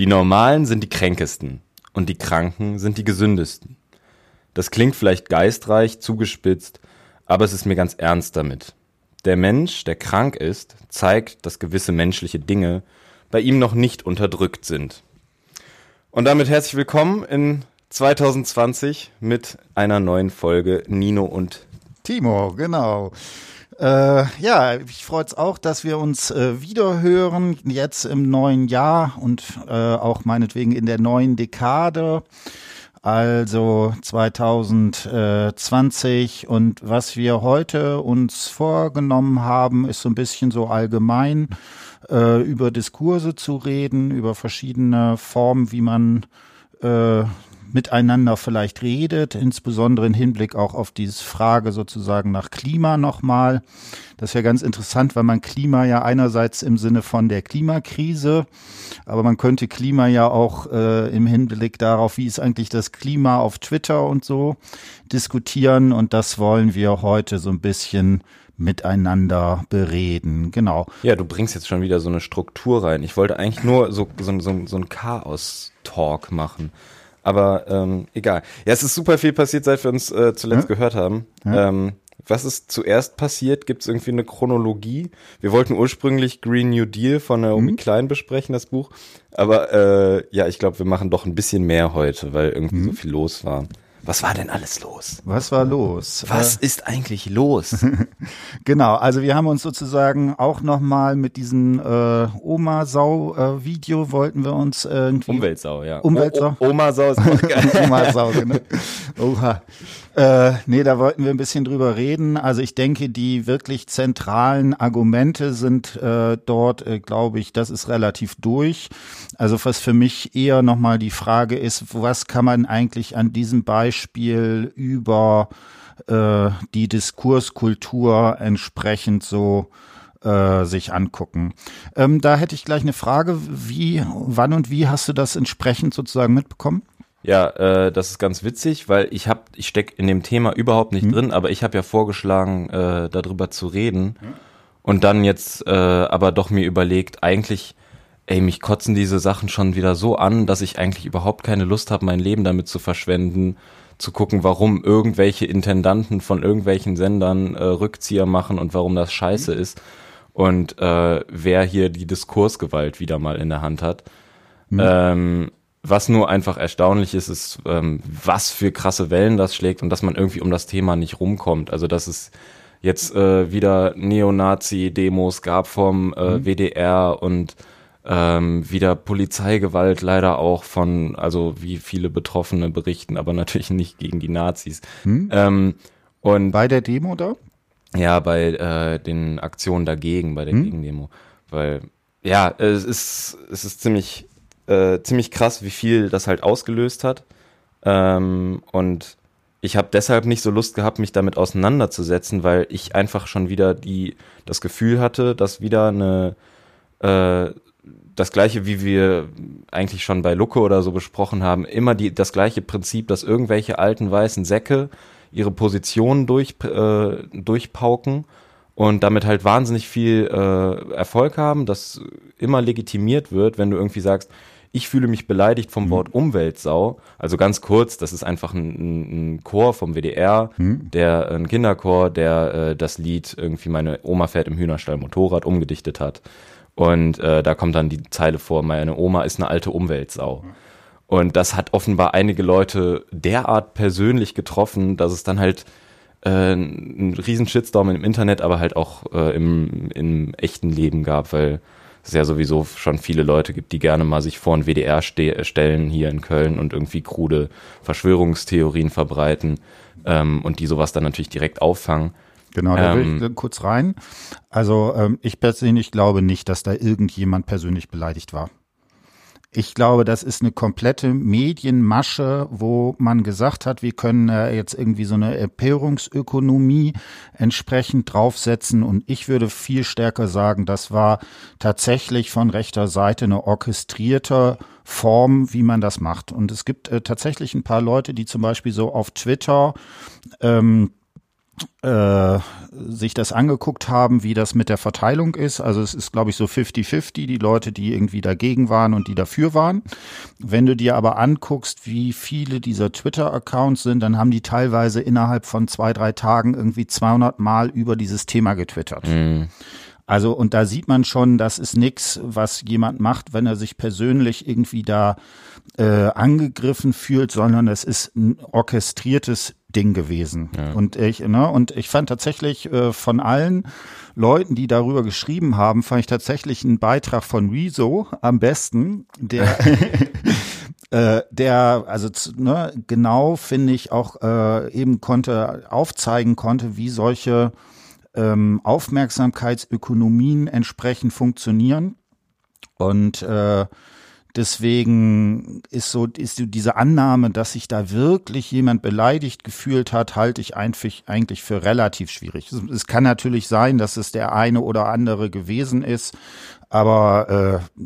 Die Normalen sind die Kränkesten und die Kranken sind die Gesündesten. Das klingt vielleicht geistreich, zugespitzt, aber es ist mir ganz ernst damit. Der Mensch, der krank ist, zeigt, dass gewisse menschliche Dinge bei ihm noch nicht unterdrückt sind. Und damit herzlich willkommen in 2020 mit einer neuen Folge Nino und Timo, genau. Äh, ja, ich freue es auch, dass wir uns äh, wiederhören, jetzt im neuen Jahr und äh, auch meinetwegen in der neuen Dekade. Also 2020 und was wir heute uns vorgenommen haben, ist so ein bisschen so allgemein äh, über Diskurse zu reden, über verschiedene Formen, wie man äh, miteinander vielleicht redet, insbesondere im Hinblick auch auf diese Frage sozusagen nach Klima nochmal. Das ist ja ganz interessant, weil man Klima ja einerseits im Sinne von der Klimakrise, aber man könnte Klima ja auch äh, im Hinblick darauf, wie ist eigentlich das Klima auf Twitter und so diskutieren und das wollen wir heute so ein bisschen miteinander bereden. Genau. Ja, du bringst jetzt schon wieder so eine Struktur rein. Ich wollte eigentlich nur so, so, so, so ein Chaos-Talk machen. Aber ähm, egal. Ja, es ist super viel passiert, seit wir uns äh, zuletzt ja? gehört haben. Ja? Ähm, was ist zuerst passiert? Gibt es irgendwie eine Chronologie? Wir wollten ursprünglich Green New Deal von Naomi mhm. Klein besprechen, das Buch. Aber äh, ja, ich glaube, wir machen doch ein bisschen mehr heute, weil irgendwie mhm. so viel los war. Was war denn alles los? Was war los? Was äh, ist eigentlich los? genau, also wir haben uns sozusagen auch nochmal mit diesem äh, Oma-Sau-Video äh, wollten wir uns äh, irgendwie... Umweltsau, ja. Umweltsau. O Oma-Sau ist auch geil. Oma-Sau, genau. Oha. Äh, nee, da wollten wir ein bisschen drüber reden. Also ich denke, die wirklich zentralen Argumente sind äh, dort, äh, glaube ich, das ist relativ durch. Also was für mich eher nochmal die Frage ist, was kann man eigentlich an diesem Beispiel über äh, die Diskurskultur entsprechend so äh, sich angucken. Ähm, da hätte ich gleich eine Frage, wie, wann und wie hast du das entsprechend sozusagen mitbekommen? Ja, äh, das ist ganz witzig, weil ich hab, ich steck in dem Thema überhaupt nicht mhm. drin, aber ich habe ja vorgeschlagen, äh, darüber zu reden mhm. und dann jetzt äh, aber doch mir überlegt, eigentlich, ey, mich kotzen diese Sachen schon wieder so an, dass ich eigentlich überhaupt keine Lust habe, mein Leben damit zu verschwenden, zu gucken, warum irgendwelche Intendanten von irgendwelchen Sendern äh, Rückzieher machen und warum das scheiße mhm. ist und äh, wer hier die Diskursgewalt wieder mal in der Hand hat. Mhm. Ähm, was nur einfach erstaunlich ist, ist, ähm, was für krasse Wellen das schlägt und dass man irgendwie um das Thema nicht rumkommt. Also dass es jetzt äh, wieder Neonazi-Demos gab vom äh, mhm. WDR und ähm, wieder Polizeigewalt leider auch von, also wie viele Betroffene berichten, aber natürlich nicht gegen die Nazis. Mhm. Ähm, und bei der Demo da? Ja, bei äh, den Aktionen dagegen, bei der mhm. Gegendemo. Weil, ja, es ist, es ist ziemlich äh, ziemlich krass, wie viel das halt ausgelöst hat. Ähm, und ich habe deshalb nicht so Lust gehabt, mich damit auseinanderzusetzen, weil ich einfach schon wieder die das Gefühl hatte, dass wieder eine äh, das gleiche, wie wir eigentlich schon bei Lucke oder so besprochen haben, immer die das gleiche Prinzip, dass irgendwelche alten weißen Säcke ihre Positionen durch äh, durchpauken und damit halt wahnsinnig viel äh, Erfolg haben, das immer legitimiert wird, wenn du irgendwie sagst, ich fühle mich beleidigt vom mhm. Wort Umweltsau. Also ganz kurz, das ist einfach ein, ein Chor vom WDR, mhm. der ein Kinderchor, der äh, das Lied irgendwie meine Oma fährt im Hühnerstall Motorrad umgedichtet hat. Und äh, da kommt dann die Zeile vor, meine Oma ist eine alte Umweltsau. Und das hat offenbar einige Leute derart persönlich getroffen, dass es dann halt äh, einen riesen Shitstorm im Internet, aber halt auch äh, im, im echten Leben gab, weil es ja sowieso schon viele Leute gibt, die gerne mal sich vor ein WDR ste stellen hier in Köln und irgendwie krude Verschwörungstheorien verbreiten ähm, und die sowas dann natürlich direkt auffangen. Genau, da will ich ähm, kurz rein. Also ähm, ich persönlich glaube nicht, dass da irgendjemand persönlich beleidigt war. Ich glaube, das ist eine komplette Medienmasche, wo man gesagt hat, wir können äh, jetzt irgendwie so eine Empörungsökonomie entsprechend draufsetzen. Und ich würde viel stärker sagen, das war tatsächlich von rechter Seite eine orchestrierte Form, wie man das macht. Und es gibt äh, tatsächlich ein paar Leute, die zum Beispiel so auf Twitter ähm, äh, sich das angeguckt haben, wie das mit der Verteilung ist. Also es ist, glaube ich, so 50-50, die Leute, die irgendwie dagegen waren und die dafür waren. Wenn du dir aber anguckst, wie viele dieser Twitter-Accounts sind, dann haben die teilweise innerhalb von zwei, drei Tagen irgendwie 200 Mal über dieses Thema getwittert. Mhm. Also und da sieht man schon, das ist nichts, was jemand macht, wenn er sich persönlich irgendwie da äh, angegriffen fühlt, sondern es ist ein orchestriertes Ding gewesen. Ja. Und ich, ne, und ich fand tatsächlich äh, von allen Leuten, die darüber geschrieben haben, fand ich tatsächlich einen Beitrag von Rezo am besten, der äh, der also ne, genau finde ich auch äh, eben konnte aufzeigen konnte, wie solche ähm, Aufmerksamkeitsökonomien entsprechend funktionieren und äh, Deswegen ist so, ist diese Annahme, dass sich da wirklich jemand beleidigt gefühlt hat, halte ich eigentlich, für relativ schwierig. Es kann natürlich sein, dass es der eine oder andere gewesen ist, aber äh,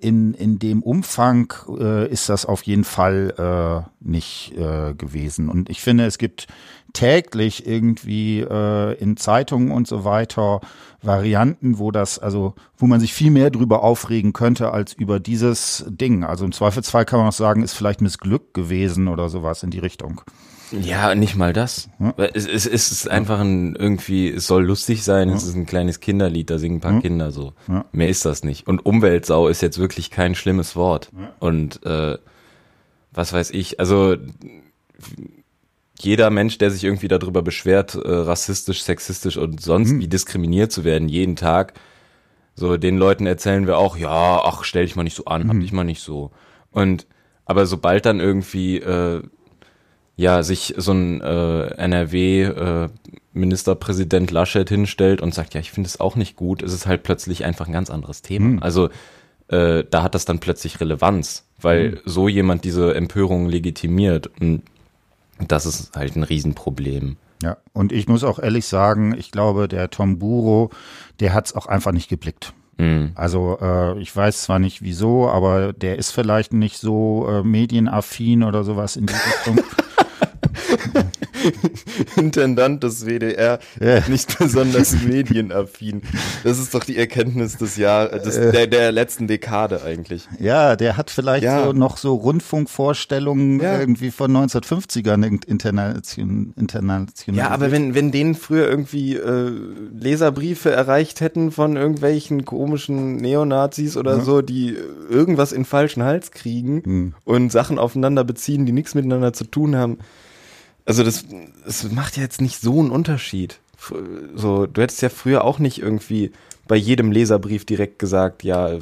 in, in dem Umfang äh, ist das auf jeden Fall äh, nicht äh, gewesen. Und ich finde, es gibt täglich irgendwie äh, in Zeitungen und so weiter Varianten, wo das, also wo man sich viel mehr drüber aufregen könnte als über dieses Ding. Also im Zweifelsfall kann man auch sagen, ist vielleicht Missglück gewesen oder sowas in die Richtung. Ja, nicht mal das. Hm? Es, es, es ist einfach ein irgendwie, es soll lustig sein, hm? es ist ein kleines Kinderlied, da singen ein paar hm? Kinder so. Mehr ist das nicht. Und Umweltsau ist jetzt wirklich kein schlimmes Wort. Und äh, was weiß ich, also jeder Mensch, der sich irgendwie darüber beschwert, äh, rassistisch, sexistisch und sonst hm. wie diskriminiert zu werden, jeden Tag, so den Leuten erzählen wir auch, ja, ach, stell dich mal nicht so an, hm. hab dich mal nicht so. Und aber sobald dann irgendwie äh, ja sich so ein äh, NRW äh, Ministerpräsident Laschet hinstellt und sagt, ja, ich finde es auch nicht gut, ist es halt plötzlich einfach ein ganz anderes Thema. Hm. Also äh, da hat das dann plötzlich Relevanz, weil hm. so jemand diese Empörung legitimiert. Und das ist halt ein Riesenproblem. Ja, und ich muss auch ehrlich sagen, ich glaube, der Tom Buro, der hat es auch einfach nicht geblickt. Mhm. Also äh, ich weiß zwar nicht wieso, aber der ist vielleicht nicht so äh, medienaffin oder sowas in die Richtung. Intendant des WDR, ja. nicht besonders medienaffin. Das ist doch die Erkenntnis des Jahres, äh. der, der letzten Dekade eigentlich. Ja, der hat vielleicht ja. so noch so Rundfunkvorstellungen ja. irgendwie von 1950ern international. international. Ja, aber wenn, wenn denen früher irgendwie äh, Leserbriefe erreicht hätten von irgendwelchen komischen Neonazis oder so, die irgendwas in falschen Hals kriegen mhm. und Sachen aufeinander beziehen, die nichts miteinander zu tun haben, also das, das macht ja jetzt nicht so einen Unterschied. So, du hättest ja früher auch nicht irgendwie bei jedem Leserbrief direkt gesagt, ja, äh,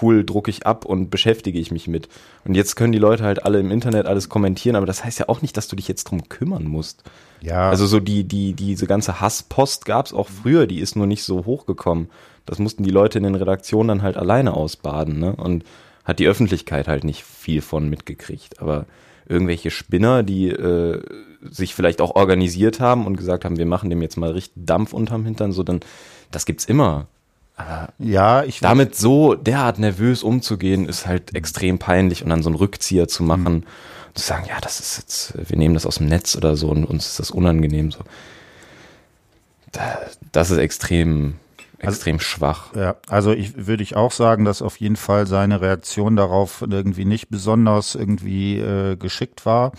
cool, drucke ich ab und beschäftige ich mich mit. Und jetzt können die Leute halt alle im Internet alles kommentieren, aber das heißt ja auch nicht, dass du dich jetzt drum kümmern musst. Ja. Also so die, die, diese ganze Hasspost gab's auch früher, die ist nur nicht so hochgekommen. Das mussten die Leute in den Redaktionen dann halt alleine ausbaden, ne? Und hat die Öffentlichkeit halt nicht viel von mitgekriegt. Aber irgendwelche Spinner, die äh, sich vielleicht auch organisiert haben und gesagt haben, wir machen dem jetzt mal richtig Dampf unterm Hintern, so dann, das gibt's immer. Aber ja, ich damit so derart nervös umzugehen, ist halt extrem peinlich und dann so einen Rückzieher zu machen, mhm. zu sagen, ja, das ist jetzt, wir nehmen das aus dem Netz oder so und uns ist das unangenehm so. Das ist extrem extrem also, schwach. Ja, also ich würde ich auch sagen, dass auf jeden Fall seine Reaktion darauf irgendwie nicht besonders irgendwie äh, geschickt war.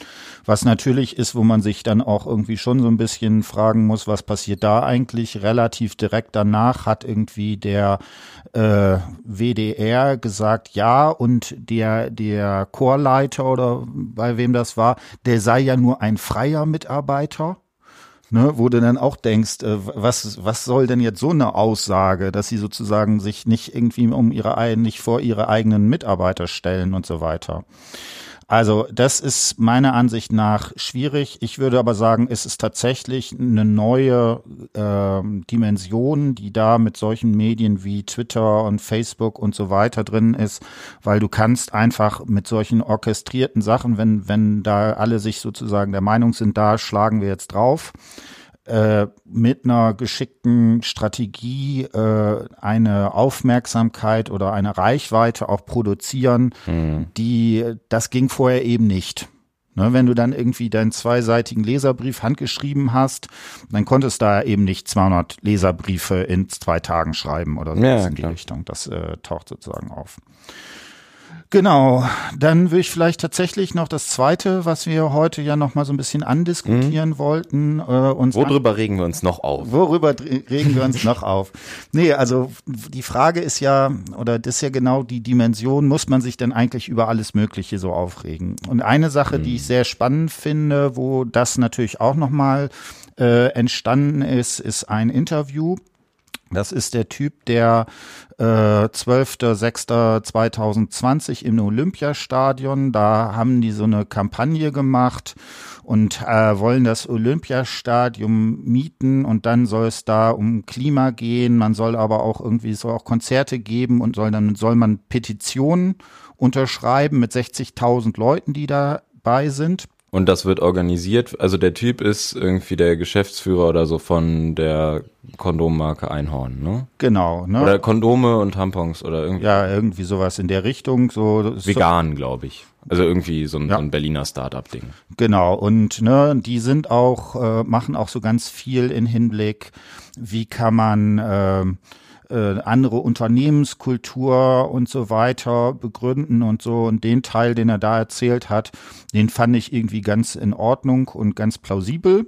Was natürlich ist, wo man sich dann auch irgendwie schon so ein bisschen fragen muss, was passiert da eigentlich? Relativ direkt danach hat irgendwie der äh, WDR gesagt, ja, und der der Chorleiter oder bei wem das war, der sei ja nur ein freier Mitarbeiter ne, wo du dann auch denkst, äh, was, was soll denn jetzt so eine Aussage, dass sie sozusagen sich nicht irgendwie um ihre, nicht vor ihre eigenen Mitarbeiter stellen und so weiter. Also das ist meiner Ansicht nach schwierig. Ich würde aber sagen, es ist tatsächlich eine neue äh, Dimension, die da mit solchen Medien wie Twitter und Facebook und so weiter drin ist, weil du kannst einfach mit solchen orchestrierten Sachen, wenn, wenn da alle sich sozusagen der Meinung sind, da schlagen wir jetzt drauf, äh, mit einer geschickten Strategie äh, eine Aufmerksamkeit oder eine Reichweite auch produzieren, mhm. die das ging vorher eben nicht. Ne, wenn du dann irgendwie deinen zweiseitigen Leserbrief handgeschrieben hast, dann konntest du da eben nicht 200 Leserbriefe in zwei Tagen schreiben oder so Ja, in die klar. Richtung. Das äh, taucht sozusagen auf. Genau, dann würde ich vielleicht tatsächlich noch das Zweite, was wir heute ja noch mal so ein bisschen andiskutieren wollten, äh, uns Worüber regen wir uns noch auf? Worüber regen wir uns noch auf? Nee, also die Frage ist ja, oder das ist ja genau die Dimension, muss man sich denn eigentlich über alles Mögliche so aufregen? Und eine Sache, die ich sehr spannend finde, wo das natürlich auch nochmal äh, entstanden ist, ist ein Interview. Das ist der Typ, der äh, 12.06.2020 im Olympiastadion, da haben die so eine Kampagne gemacht und äh, wollen das Olympiastadion mieten und dann soll es da um Klima gehen. Man soll aber auch irgendwie es soll auch Konzerte geben und soll dann soll man Petitionen unterschreiben mit 60.000 Leuten, die dabei sind. Und das wird organisiert. Also der Typ ist irgendwie der Geschäftsführer oder so von der Kondommarke Einhorn, ne? Genau, ne? Oder Kondome und Tampons oder irgendwie ja, irgendwie sowas in der Richtung. So so- vegan, glaube ich. Also irgendwie so ein, Ja. so ein Berliner Startup-Ding. Genau, und ne, die sind auch, äh, machen auch so ganz viel in Hinblick, wie kann man ähm, äh, andere Unternehmenskultur und so weiter begründen und so. Und den Teil, den er da erzählt hat, den fand ich irgendwie ganz in Ordnung und ganz plausibel.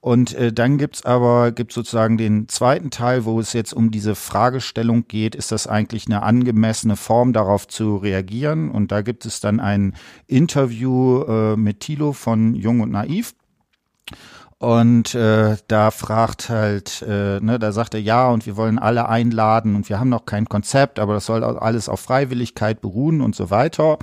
Und äh, dann gibt's aber gibt's sozusagen den zweiten Teil, wo es jetzt um diese Fragestellung geht, ist das eigentlich eine angemessene Form, darauf zu reagieren? Und da gibt es dann ein Interview äh, mit Thilo von Jung und Naiv. Und äh, da fragt halt, äh, ne, da sagt er, ja, und wir wollen alle einladen und wir haben noch kein Konzept, aber das soll alles auf Freiwilligkeit beruhen und so weiter.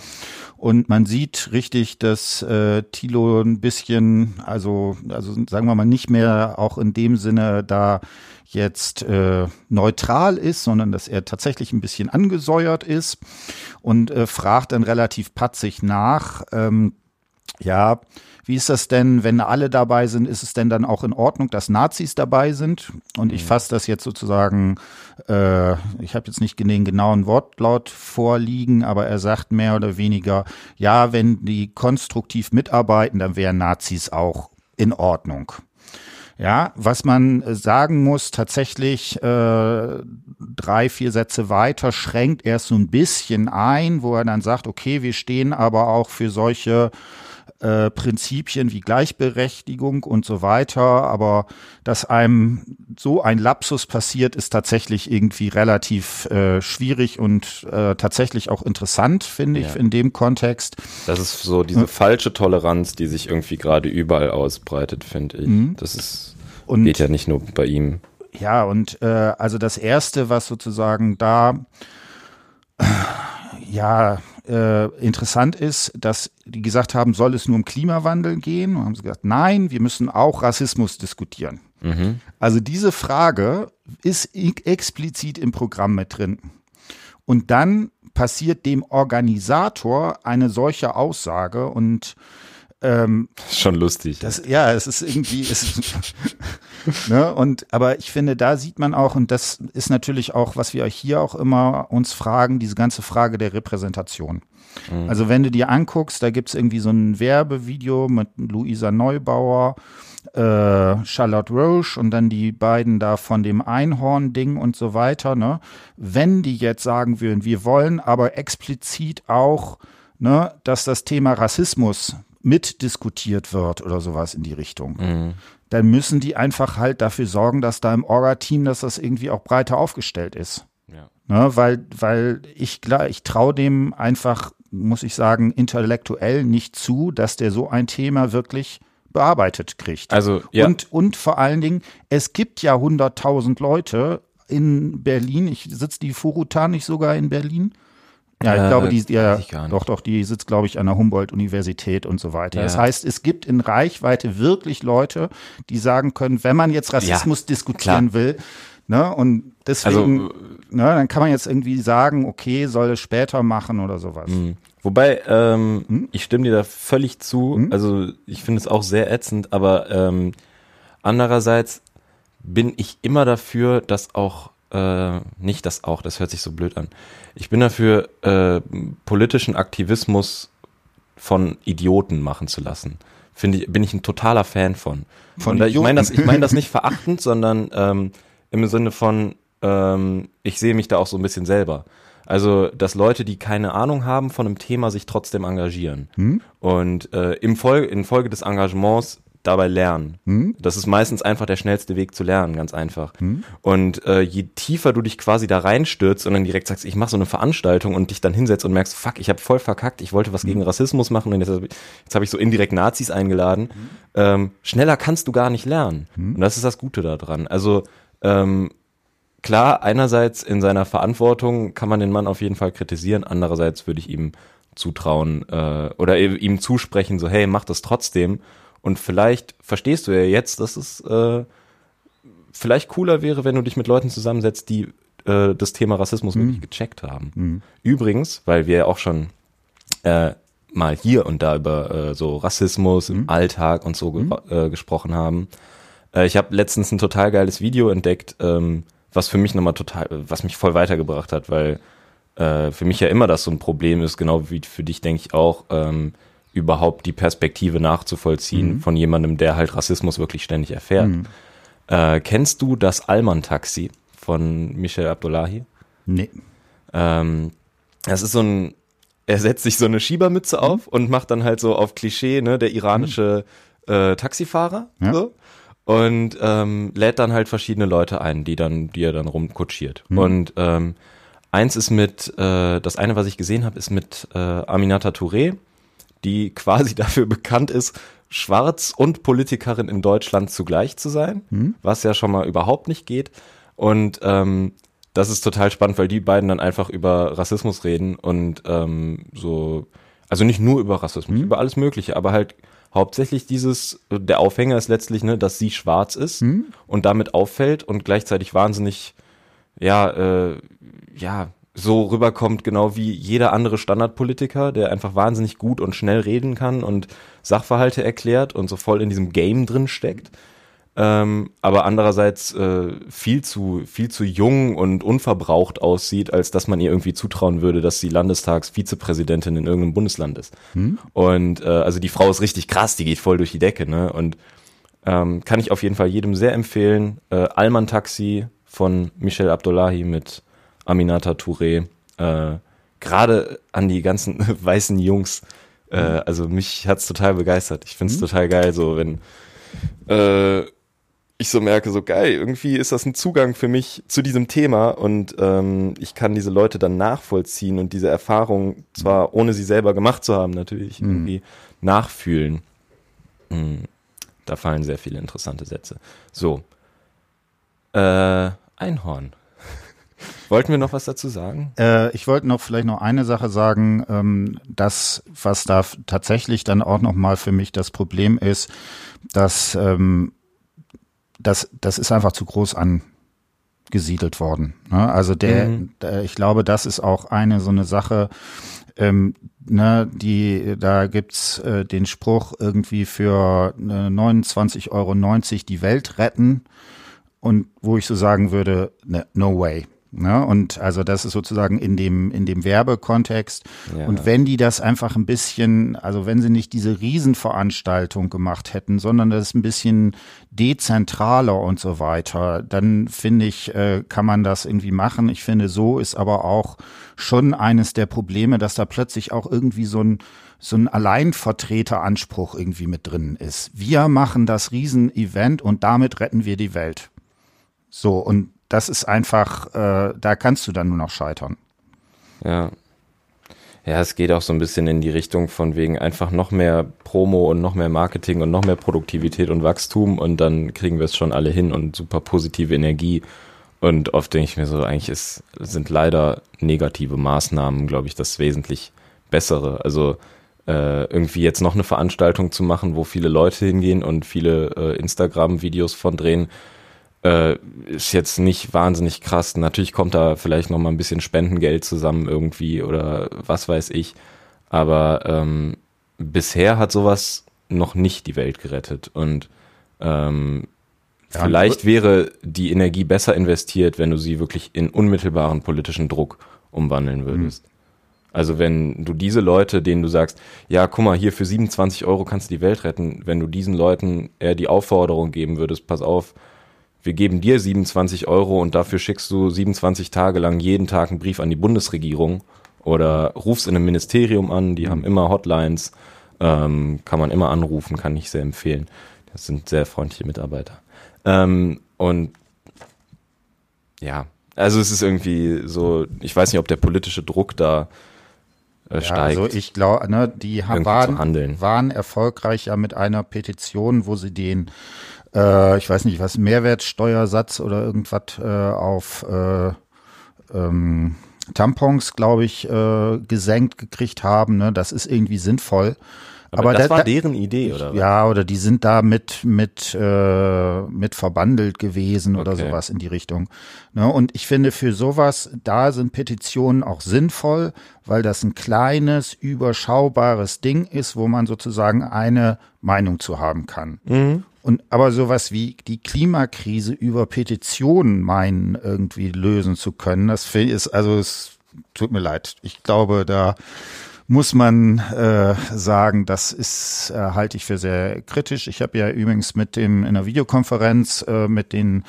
Und man sieht richtig, dass äh, Thilo ein bisschen, also, also sagen wir mal, nicht mehr auch in dem Sinne da jetzt äh, neutral ist, sondern dass er tatsächlich ein bisschen angesäuert ist und äh, fragt dann relativ patzig nach, ähm, ja, wie ist das denn, wenn alle dabei sind? Ist es denn dann auch in Ordnung, dass Nazis dabei sind? Und ich fasse das jetzt sozusagen, äh, ich habe jetzt nicht den genauen Wortlaut vorliegen, aber er sagt mehr oder weniger, ja, wenn die konstruktiv mitarbeiten, dann wären Nazis auch in Ordnung. Ja, was man sagen muss, tatsächlich äh, drei, vier Sätze weiter schränkt er es so ein bisschen ein, wo er dann sagt, okay, wir stehen aber auch für solche äh, Prinzipien wie Gleichberechtigung und so weiter, aber dass einem so ein Lapsus passiert, ist tatsächlich irgendwie relativ äh, schwierig und äh, tatsächlich auch interessant, finde ich, Ja. in dem Kontext. Das ist so diese falsche Toleranz, die sich irgendwie gerade überall ausbreitet, finde ich. Das ist, Und geht ja nicht nur bei ihm. Ja, und äh, also das erste, was sozusagen da ja äh, interessant ist, dass die gesagt haben, soll es nur um Klimawandel gehen? Und haben sie gesagt, nein, wir müssen auch Rassismus diskutieren. Also diese Frage ist explizit im Programm mit drin. Und dann passiert dem Organisator eine solche Aussage und ähm, Das ist schon lustig. das, ja, es ist irgendwie, es ne, und, aber ich finde, da sieht man auch, und das ist natürlich auch, was wir hier auch immer uns fragen, diese ganze Frage der Repräsentation. Also wenn du dir anguckst, da gibt's irgendwie so ein Werbevideo mit Luisa Neubauer, äh, Charlotte Roche und dann die beiden da von dem Einhorn-Ding und so weiter, ne? Wenn die jetzt sagen würden, wir wollen aber explizit auch, ne, dass das Thema Rassismus mitdiskutiert wird oder sowas in die Richtung, dann müssen die einfach halt dafür sorgen, dass da im Orga-Team, dass das irgendwie auch breiter aufgestellt ist. Ja. Ne, weil, weil ich, klar, ich traue dem einfach, muss ich sagen, intellektuell nicht zu, dass der so ein Thema wirklich bearbeitet kriegt. Also, ja. Und, und vor allen Dingen, es gibt ja 100.000 Leute in Berlin. Ich sitzt die Furutan nicht sogar in Berlin? Ja, ich Äh, glaube, die, ja, doch, doch, die sitzt, glaube ich, an der Humboldt-Universität und so weiter. Ja. Das heißt, es gibt in Reichweite wirklich Leute, die sagen können, wenn man jetzt Rassismus diskutieren will, ne, und deswegen, Also, ne, dann kann man jetzt irgendwie sagen, okay, soll es später machen oder sowas. Mhm. Wobei, ähm, Hm? ich stimme dir da völlig zu. Also ich finde es auch sehr ätzend, aber ähm, andererseits bin ich immer dafür, dass auch, äh, nicht das auch, das hört sich so blöd an. Ich bin dafür, äh, politischen Aktivismus von Idioten machen zu lassen. Finde ich, bin ich ein totaler Fan von. Von ich meine das, ich meine das nicht verachtend, sondern ähm, im Sinne von, ähm, ich sehe mich da auch so ein bisschen selber. Also, dass Leute, die keine Ahnung haben von einem Thema, sich trotzdem engagieren. Und äh, im Folge, in Folge des Engagements dabei lernen. Das ist meistens einfach der schnellste Weg zu lernen, ganz einfach. Und äh, je tiefer du dich quasi da reinstürzt und dann direkt sagst, ich mache so eine Veranstaltung und dich dann hinsetzt und merkst, fuck, ich habe voll verkackt, ich wollte was gegen Rassismus machen und jetzt, habe ich so indirekt Nazis eingeladen. Ähm, schneller kannst du gar nicht lernen. Und das ist das Gute daran. Also ähm, klar, einerseits in seiner Verantwortung kann man den Mann auf jeden Fall kritisieren, andererseits würde ich ihm zutrauen äh, oder e- ihm zusprechen, so hey, mach das trotzdem und vielleicht verstehst du ja jetzt, dass es äh, vielleicht cooler wäre, wenn du dich mit Leuten zusammensetzt, die äh, das Thema Rassismus wirklich gecheckt haben. Übrigens, weil wir ja auch schon äh, mal hier und da über äh, so Rassismus im Alltag und so ge äh, gesprochen haben. Äh, ich habe letztens ein total geiles Video entdeckt, ähm, was für mich nochmal total, was mich voll weitergebracht hat, weil äh, für mich ja immer das so ein Problem ist, genau wie für dich denke ich auch, ähm, überhaupt die Perspektive nachzuvollziehen von jemandem, der halt Rassismus wirklich ständig erfährt. Äh, kennst du das Allmann-Taxi von Michel Abdullahi? Nee. Ähm, das ist so ein, er setzt sich so eine Schiebermütze auf und macht dann halt so auf Klischee, ne, der iranische äh, Taxifahrer. Ja. So. Und ähm, lädt dann halt verschiedene Leute ein, die dann, die er dann rumkutschiert. Und ähm, eins ist mit, äh, das eine, was ich gesehen habe, ist mit äh, Aminata Touré, die quasi dafür bekannt ist, schwarz und Politikerin in Deutschland zugleich zu sein, was ja schon mal überhaupt nicht geht. Und ähm, das ist total spannend, weil die beiden dann einfach über Rassismus reden und ähm, so, also nicht nur über Rassismus, über alles Mögliche, aber halt hauptsächlich dieses, der Aufhänger ist letztlich, ne, dass sie schwarz ist und damit auffällt und gleichzeitig wahnsinnig, ja, äh, ja, so rüberkommt, genau wie jeder andere Standardpolitiker, der einfach wahnsinnig gut und schnell reden kann und Sachverhalte erklärt und so voll in diesem Game drin steckt. Ähm, aber andererseits äh, viel zu viel zu jung und unverbraucht aussieht, als dass man ihr irgendwie zutrauen würde, dass sie Landestagsvizepräsidentin in irgendeinem Bundesland ist. Und äh, also die Frau ist richtig krass, die geht voll durch die Decke, ne? Und ähm, kann ich auf jeden Fall jedem sehr empfehlen. Äh, Alman Taxi von Michel Abdullahi mit Aminata Touré. Äh, Gerade an die ganzen weißen Jungs. Äh, also mich hat's total begeistert. Ich find's total geil, so wenn äh, ich so merke, so geil, irgendwie ist das ein Zugang für mich zu diesem Thema und ähm, ich kann diese Leute dann nachvollziehen und diese Erfahrung zwar ohne sie selber gemacht zu haben, natürlich irgendwie nachfühlen. Mm, Da fallen sehr viele interessante Sätze. So. Äh, Einhorn. Wollten wir noch was dazu sagen? Äh, ich wollte noch vielleicht noch eine Sache sagen, ähm, das, was da tatsächlich dann auch noch mal für mich das Problem ist, dass ähm, das, das ist einfach zu groß angesiedelt worden. Ne? Also der, der, ich glaube, das ist auch eine so eine Sache, ähm, ne, die, da gibt's äh, den Spruch irgendwie für äh, 29,90 Euro die Welt retten und wo ich so sagen würde, ne, no way. Ne? Und also das ist sozusagen in dem, in dem Werbekontext. Ja. Und wenn die das einfach ein bisschen, also wenn sie nicht diese Riesenveranstaltung gemacht hätten, sondern das ein bisschen dezentraler und so weiter, dann finde ich, äh, kann man das irgendwie machen. Ich finde, so ist aber auch schon eines der Probleme, dass da plötzlich auch irgendwie so ein so ein Alleinvertreteranspruch irgendwie mit drin ist. Wir machen das Riesenevent und damit retten wir die Welt. So, und das ist einfach, äh, da kannst du dann nur noch scheitern. Ja. Ja, es geht auch so ein bisschen in die Richtung von wegen einfach noch mehr Promo und noch mehr Marketing und noch mehr Produktivität und Wachstum und dann kriegen wir es schon alle hin und super positive Energie. Und oft denke ich mir so, eigentlich ist, sind leider negative Maßnahmen, glaube ich, das wesentlich bessere. Also äh, irgendwie jetzt noch eine Veranstaltung zu machen, wo viele Leute hingehen und viele äh, Instagram-Videos von drehen, äh, ist jetzt nicht wahnsinnig krass. Natürlich kommt da vielleicht noch mal ein bisschen Spendengeld zusammen irgendwie oder was weiß ich. Aber ähm, bisher hat sowas noch nicht die Welt gerettet. Und ähm, Ja, vielleicht wäre die Energie besser investiert, wenn du sie wirklich in unmittelbaren politischen Druck umwandeln würdest. Also wenn du diese Leute, denen du sagst, ja, guck mal, hier für 27 Euro kannst du die Welt retten, wenn du diesen Leuten eher die Aufforderung geben würdest, pass auf, wir geben dir 27 Euro und dafür schickst du 27 Tage lang jeden Tag einen Brief an die Bundesregierung oder rufst in einem Ministerium an, die mhm. haben immer Hotlines, ähm, kann man immer anrufen, kann ich sehr empfehlen. Das sind sehr freundliche Mitarbeiter. Ähm, und ja, also es ist irgendwie so, ich weiß nicht, ob der politische Druck da äh, steigt. Ja, also ich glaube, ne, die waren, waren erfolgreich ja mit einer Petition, wo sie den, äh, ich weiß nicht, was, Mehrwertsteuersatz oder irgendwas äh, auf äh, ähm, Tampons, glaube ich, äh, gesenkt gekriegt haben. Ne? Das ist irgendwie sinnvoll. Aber, Aber das da, war deren Idee, oder? Ja, oder die sind da mit, mit, äh, mit verbandelt gewesen oder okay. sowas in die Richtung. Ne? Und ich finde, für sowas, da sind Petitionen auch sinnvoll, weil das ein kleines, überschaubares Ding ist, wo man sozusagen eine Meinung zu haben kann. Mhm. Und aber sowas wie die Klimakrise über Petitionen meinen, irgendwie lösen zu können, das ist, also es tut mir leid. Ich glaube, da muss man äh, sagen, das ist äh, halte ich für sehr kritisch. Ich habe ja übrigens mit dem in einer Videokonferenz äh, mit den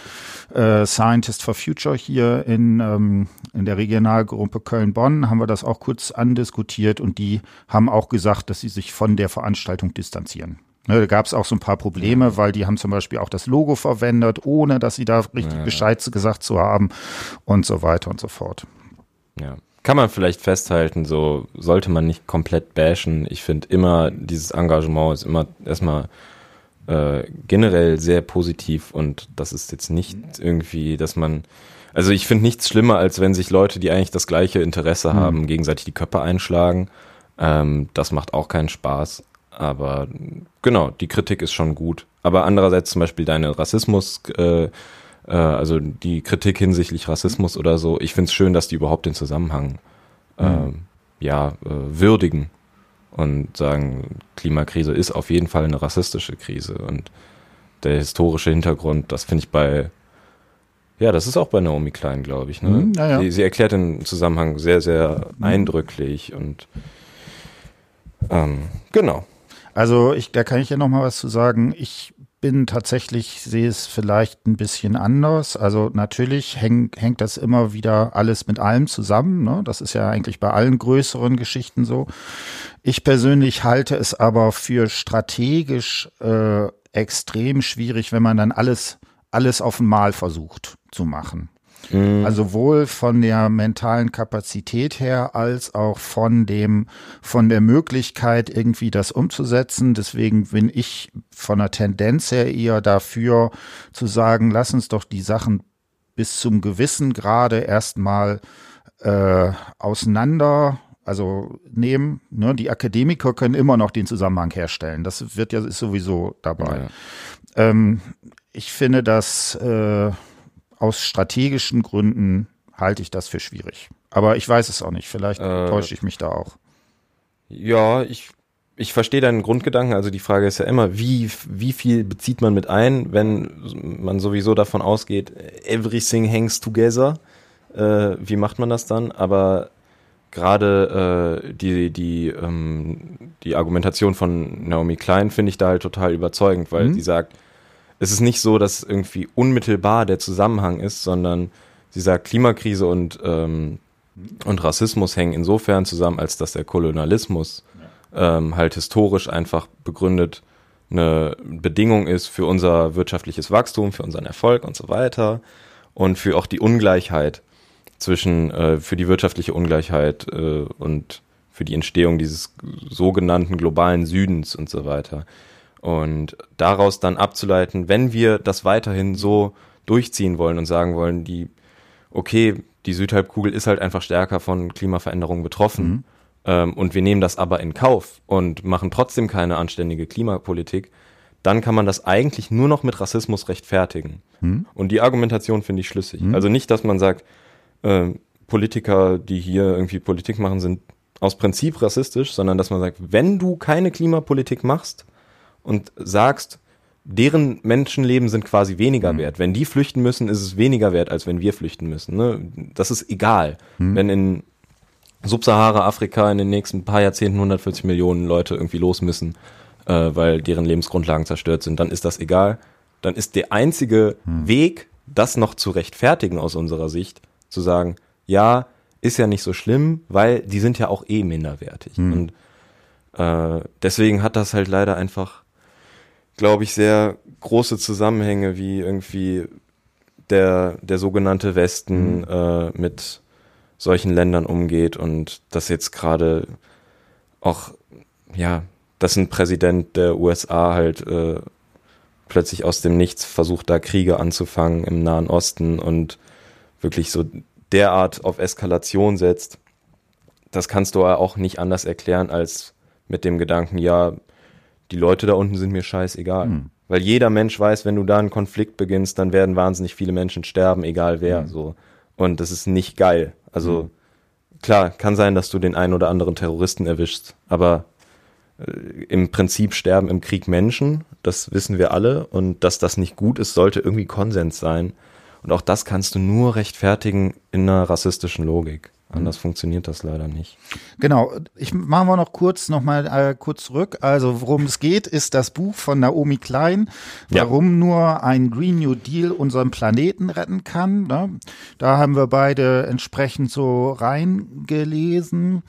äh, Scientists for Future hier in ähm, in der Regionalgruppe Köln-Bonn haben wir das auch kurz andiskutiert und die haben auch gesagt, dass sie sich von der Veranstaltung distanzieren. Ne, da gab es auch so ein paar Probleme, ja. weil die haben zum Beispiel auch das Logo verwendet, ohne dass sie da richtig ja. Bescheid gesagt zu haben und so weiter und so fort. Ja kann man vielleicht festhalten, so sollte man nicht komplett bashen. Ich finde immer, dieses Engagement ist immer erstmal äh, generell sehr positiv und das ist jetzt nicht irgendwie, dass man, also ich finde nichts schlimmer, als wenn sich Leute, die eigentlich das gleiche Interesse mhm. haben, gegenseitig die Köpfe einschlagen. Ähm, das macht auch keinen Spaß. Aber genau, die Kritik ist schon gut. Aber andererseits zum Beispiel deine Rassismus, äh, äh, also die Kritik hinsichtlich Rassismus oder so, ich finde es schön, dass die überhaupt den Zusammenhang äh, mhm. ja, würdigen und sagen, Klimakrise ist auf jeden Fall eine rassistische Krise und der historische Hintergrund, das finde ich bei ja, das ist auch bei Naomi Klein, glaube ich. Ne? Mhm, ja. sie, sie, erklärt den Zusammenhang sehr, sehr mhm. eindrücklich und ähm, genau. Also ich, da kann ich ja noch mal was zu sagen. Ich bin tatsächlich, sehe es vielleicht ein bisschen anders. Also natürlich häng, hängt das immer wieder alles mit allem zusammen. Ne? Das ist ja eigentlich bei allen größeren Geschichten so. Ich persönlich halte es aber für strategisch äh, extrem schwierig, wenn man dann alles, alles auf einmal versucht zu machen. Mhm. Also sowohl von der mentalen Kapazität her als auch von dem, von der Möglichkeit irgendwie das umzusetzen. Deswegen bin ich von der Tendenz her eher dafür zu sagen, lass uns doch die Sachen bis zum gewissen Grade erstmal äh, auseinander also nehmen. Ne? Die Akademiker können immer noch den Zusammenhang herstellen. Das wird ja ist sowieso dabei. Ja. Ähm, ich finde, dass äh, aus strategischen Gründen halte ich das für schwierig. Aber ich weiß es auch nicht. Vielleicht äh, täusche ich mich da auch. Ja, ich, ich verstehe deinen Grundgedanken. Also die Frage ist ja immer, wie, wie viel bezieht man mit ein, wenn man sowieso davon ausgeht, everything hangs together. Äh, wie macht man das dann? Aber gerade äh, die, die, ähm, die Argumentation von Naomi Klein finde ich da halt total überzeugend, weil mhm. sie sagt, es ist nicht so, dass irgendwie unmittelbar der Zusammenhang ist, sondern sie sagt, Klimakrise und, ähm, und Rassismus hängen insofern zusammen, als dass der Kolonialismus ähm, halt historisch einfach begründet eine Bedingung ist für unser wirtschaftliches Wachstum, für unseren Erfolg und so weiter und für auch die Ungleichheit zwischen, äh, für die wirtschaftliche Ungleichheit äh, und für die Entstehung dieses sogenannten globalen Südens und so weiter. Und daraus dann abzuleiten, wenn wir das weiterhin so durchziehen wollen und sagen wollen, die, okay, die Südhalbkugel ist halt einfach stärker von Klimaveränderungen betroffen. Mhm. Ähm, und wir nehmen das aber in Kauf und machen trotzdem keine anständige Klimapolitik, dann kann man das eigentlich nur noch mit Rassismus rechtfertigen. Mhm. Und die Argumentation finde ich schlüssig. Mhm. Also nicht, dass man sagt, äh, Politiker, die hier irgendwie Politik machen, sind aus Prinzip rassistisch, sondern dass man sagt, wenn du keine Klimapolitik machst, und sagst, deren Menschenleben sind quasi weniger mhm. wert. Wenn die flüchten müssen, ist es weniger wert, als wenn wir flüchten müssen. Ne? Das ist egal. Mhm. Wenn in Subsahara-Afrika in den nächsten paar Jahrzehnten 140 Millionen Leute irgendwie los müssen, äh, weil deren Lebensgrundlagen zerstört sind, dann ist das egal. Dann ist der einzige hm. Weg, das noch zu rechtfertigen aus unserer Sicht, zu sagen, ja, ist ja nicht so schlimm, weil die sind ja auch eh minderwertig. Hm. Und äh, deswegen hat das halt leider einfach, glaube ich, sehr große Zusammenhänge, wie irgendwie der, der sogenannte Westen hm. äh, mit solchen Ländern umgeht und dass jetzt gerade auch, ja, dass ein Präsident der USA halt äh, plötzlich aus dem Nichts versucht, da Kriege anzufangen im Nahen Osten und wirklich so derart auf Eskalation setzt, das kannst du auch nicht anders erklären als mit dem Gedanken, ja, die Leute da unten sind mir scheißegal. Hm. Weil jeder Mensch weiß, wenn du da einen Konflikt beginnst, dann werden wahnsinnig viele Menschen sterben, egal wer, hm. so. Und das ist nicht geil. Also, hm. klar, kann sein, dass du den einen oder anderen Terroristen erwischst, aber äh, im Prinzip sterben im Krieg Menschen, das wissen wir alle. Und dass das nicht gut ist, sollte irgendwie Konsens sein. Und auch das kannst du nur rechtfertigen in einer rassistischen Logik. Anders funktioniert das leider nicht. Genau. Ich machen wir noch kurz noch mal äh, kurz zurück. Also worum es geht, ist das Buch von Naomi Klein, warum ja. nur ein Green New Deal unseren Planeten retten kann. Ne? Da haben wir beide entsprechend so reingelesen.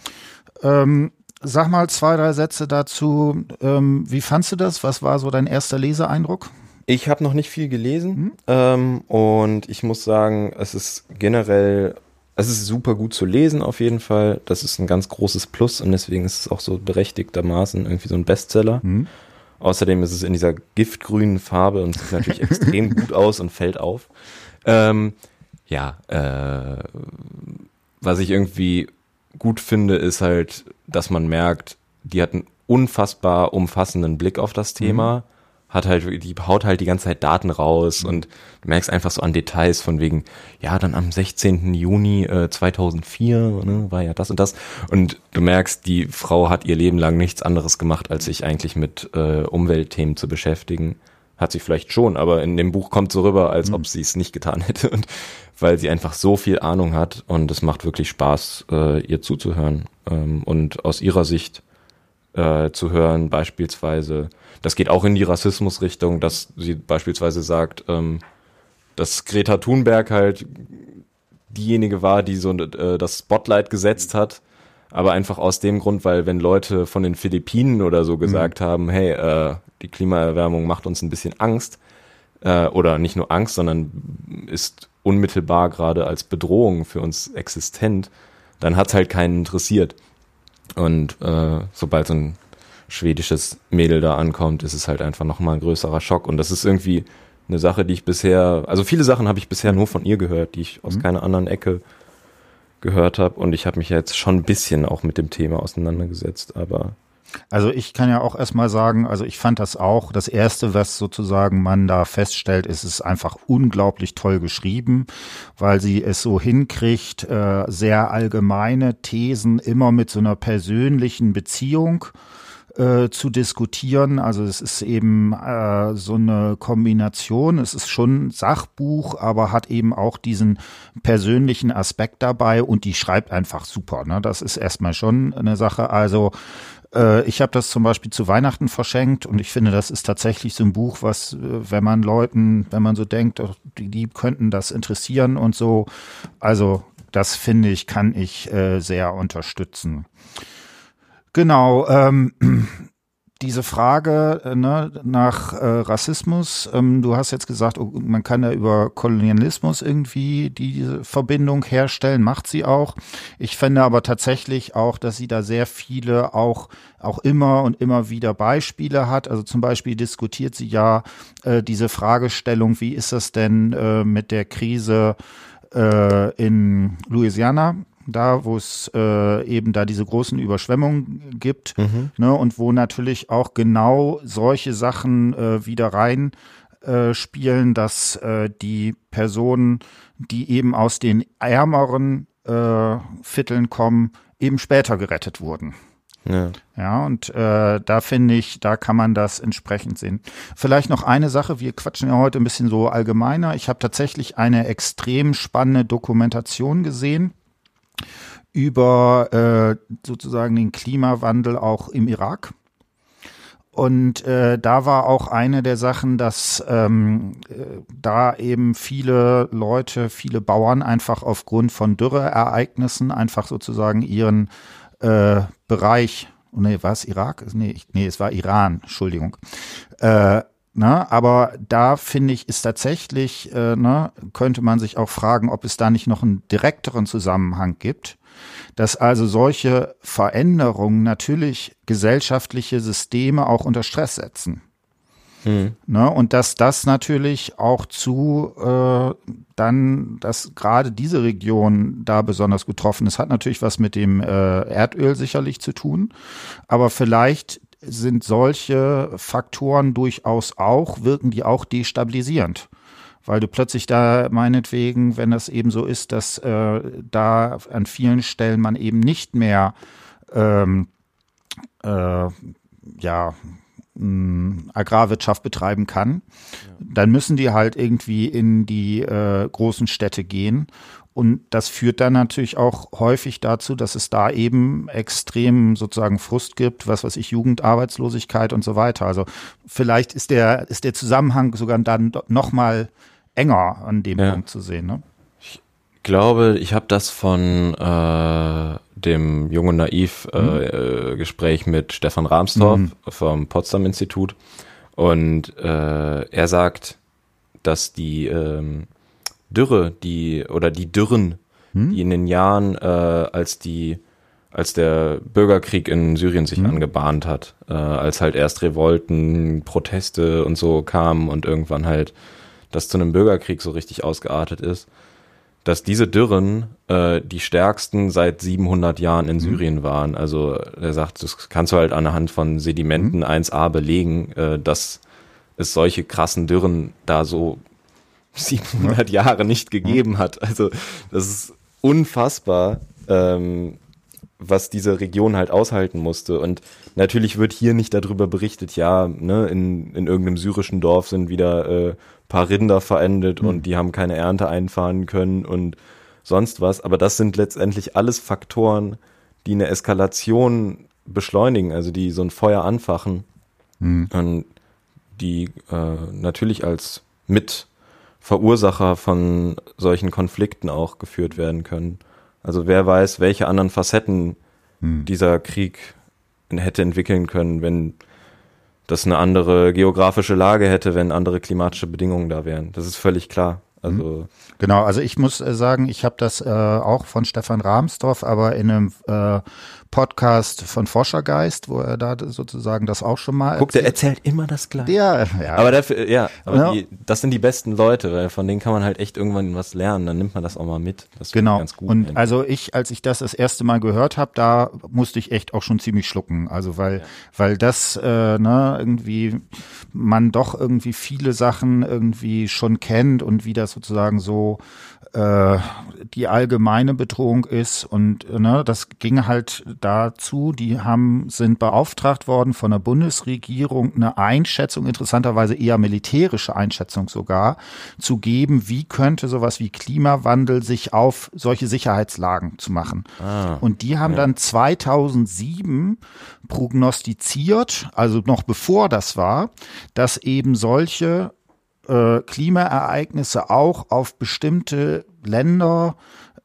Ähm, sag mal zwei, drei Sätze dazu. Ähm, wie fandst du das? Was war so dein erster Leseeindruck? Ich habe noch nicht viel gelesen mhm. ähm, und ich muss sagen, es ist generell, es ist super gut zu lesen auf jeden Fall. Das ist ein ganz großes Plus und deswegen ist es auch so berechtigtermaßen irgendwie so ein Bestseller. Mhm. Außerdem ist es in dieser giftgrünen Farbe und sieht natürlich extrem gut aus und fällt auf. Ähm, ja, äh, was ich irgendwie gut finde, ist halt, dass man merkt, die hat einen unfassbar umfassenden Blick auf das Thema. Mhm hat halt, die haut halt die ganze Zeit Daten raus mhm. und du merkst einfach so an Details von wegen, ja, dann am 16. Juni äh, 2004 ne, war ja das und das und du merkst, die Frau hat ihr Leben lang nichts anderes gemacht, als sich eigentlich mit äh, Umweltthemen zu beschäftigen. Hat sie vielleicht schon, aber in dem Buch kommt so rüber, als mhm. ob sie es nicht getan hätte und weil sie einfach so viel Ahnung hat und es macht wirklich Spaß, äh, ihr zuzuhören ähm, und aus ihrer Sicht äh, zu hören, beispielsweise. Das geht auch in die Rassismusrichtung, dass sie beispielsweise sagt, ähm, dass Greta Thunberg halt diejenige war, die so äh, das Spotlight gesetzt hat, aber einfach aus dem Grund, weil wenn Leute von den Philippinen oder so gesagt mhm. haben, hey, äh, die Klimaerwärmung macht uns ein bisschen Angst, äh, oder nicht nur Angst, sondern ist unmittelbar gerade als Bedrohung für uns existent, dann hat's halt keinen interessiert. Und äh, sobald so ein schwedisches Mädel da ankommt, ist es halt einfach nochmal ein größerer Schock. Und das ist irgendwie eine Sache, die ich bisher, also viele Sachen habe ich bisher nur von ihr gehört, die ich aus mhm. keiner anderen Ecke gehört habe. Und ich habe mich jetzt schon ein bisschen auch mit dem Thema auseinandergesetzt, aber also ich kann ja auch erstmal sagen, also ich fand das auch, das erste, was sozusagen man da feststellt, ist es einfach unglaublich toll geschrieben, weil sie es so hinkriegt, äh, sehr allgemeine Thesen immer mit so einer persönlichen Beziehung äh, zu diskutieren. Also es ist eben äh, so eine Kombination. Es ist schon Sachbuch, aber hat eben auch diesen persönlichen Aspekt dabei und die schreibt einfach super. Ne? Das ist erstmal schon eine Sache. Also ich habe das zum Beispiel zu Weihnachten verschenkt und ich finde, das ist tatsächlich so ein Buch, was, äh, wenn man Leuten, wenn man so denkt, die, die könnten das interessieren und so, also das finde ich, kann ich äh, sehr unterstützen. Genau. Ähm, diese Frage äh, ne, nach äh, Rassismus, ähm, du hast jetzt gesagt, oh, man kann ja über Kolonialismus irgendwie diese Verbindung herstellen, macht sie auch. Ich finde aber tatsächlich auch, dass sie da sehr viele auch, auch immer und immer wieder Beispiele hat. Also zum Beispiel diskutiert sie ja äh, diese Fragestellung, wie ist das denn äh, mit der Krise äh, in Louisiana? Da, wo es äh, eben da diese großen Überschwemmungen gibt, mhm. ne, und wo natürlich auch genau solche Sachen äh, wieder rein äh, spielen, dass äh, die Personen, die eben aus den ärmeren äh, Vierteln kommen, eben später gerettet wurden. Ja. ja, und äh, da finde ich, da kann man das entsprechend sehen. Vielleicht noch eine Sache, wir quatschen ja heute ein bisschen so allgemeiner. Ich habe tatsächlich eine extrem spannende Dokumentation gesehen über äh, sozusagen den Klimawandel auch im Irak. Und äh, da war auch eine der Sachen, dass ähm, äh, da eben viele Leute, viele Bauern einfach aufgrund von Dürreereignissen einfach sozusagen ihren äh, Bereich, oh nee, war es Irak? Nee, ich, nee, es war Iran, Entschuldigung. Äh, na, aber da finde ich, ist tatsächlich, äh, ne, könnte man sich auch fragen, ob es da nicht noch einen direkteren Zusammenhang gibt dass also solche Veränderungen natürlich gesellschaftliche Systeme auch unter Stress setzen. Mhm. Ne, und dass das natürlich auch zu äh, dann, dass gerade diese Region da besonders getroffen ist, hat natürlich was mit dem äh, Erdöl sicherlich zu tun. Aber vielleicht sind solche Faktoren durchaus auch, wirken die auch destabilisierend weil du plötzlich da meinetwegen, wenn das eben so ist, dass äh, da an vielen Stellen man eben nicht mehr ähm, äh, ja mh, Agrarwirtschaft betreiben kann, ja. dann müssen die halt irgendwie in die äh, großen Städte gehen und das führt dann natürlich auch häufig dazu, dass es da eben extrem sozusagen Frust gibt, was weiß ich, Jugendarbeitslosigkeit und so weiter. Also vielleicht ist der, ist der Zusammenhang sogar dann nochmal enger an dem ja. Punkt zu sehen. Ne? Ich glaube, ich habe das von äh, dem Jung und Naiv äh, mhm. äh, Gespräch mit Stefan Rahmstorff mhm. vom Potsdam Institut und äh, er sagt, dass die ähm, Dürre, die oder die Dürren, mhm. die in den Jahren, äh, als die als der Bürgerkrieg in Syrien sich mhm. angebahnt hat, äh, als halt erst Revolten, Proteste und so kamen und irgendwann halt das zu einem Bürgerkrieg so richtig ausgeartet ist, dass diese Dürren äh, die stärksten seit 700 Jahren in mhm. Syrien waren. Also er sagt, das kannst du halt anhand von Sedimenten mhm. 1a belegen, äh, dass es solche krassen Dürren da so 700 ja. Jahre nicht gegeben hat. Also das ist unfassbar, ähm, was diese Region halt aushalten musste. Und natürlich wird hier nicht darüber berichtet, ja, ne, in, in irgendeinem syrischen Dorf sind wieder äh, paar Rinder verendet mhm. und die haben keine Ernte einfahren können und sonst was. Aber das sind letztendlich alles Faktoren, die eine Eskalation beschleunigen, also die so ein Feuer anfachen mhm. und die äh, natürlich als Mitverursacher von solchen Konflikten auch geführt werden können. Also wer weiß, welche anderen Facetten mhm. dieser Krieg hätte entwickeln können, wenn das eine andere geografische Lage hätte, wenn andere klimatische Bedingungen da wären. Das ist völlig klar. Also mhm. genau, also ich muss äh, sagen, ich habe das äh, auch von Stefan Rahmsdorf, aber in einem äh, Podcast von Forschergeist, wo er da sozusagen das auch schon mal. Guck, der erzählt immer das Gleiche. Ja, ja. Aber dafür, ja, aber ja. Die, das sind die besten Leute, weil von denen kann man halt echt irgendwann was lernen. Dann nimmt man das auch mal mit. Das genau. Ganz gut. Und eigentlich. also ich, als ich das das erste Mal gehört habe, da musste ich echt auch schon ziemlich schlucken. Also weil, ja. weil das äh, ne irgendwie man doch irgendwie viele Sachen irgendwie schon kennt und wie das sozusagen so äh, die allgemeine Bedrohung ist und ne, das ging halt dazu, die haben sind beauftragt worden von der Bundesregierung eine Einschätzung, interessanterweise eher militärische Einschätzung sogar, zu geben, wie könnte sowas wie Klimawandel sich auf solche Sicherheitslagen zu machen. Ah, und die haben ja. dann 2007 prognostiziert, also noch bevor das war, dass eben solche äh, Klimaereignisse auch auf bestimmte Länder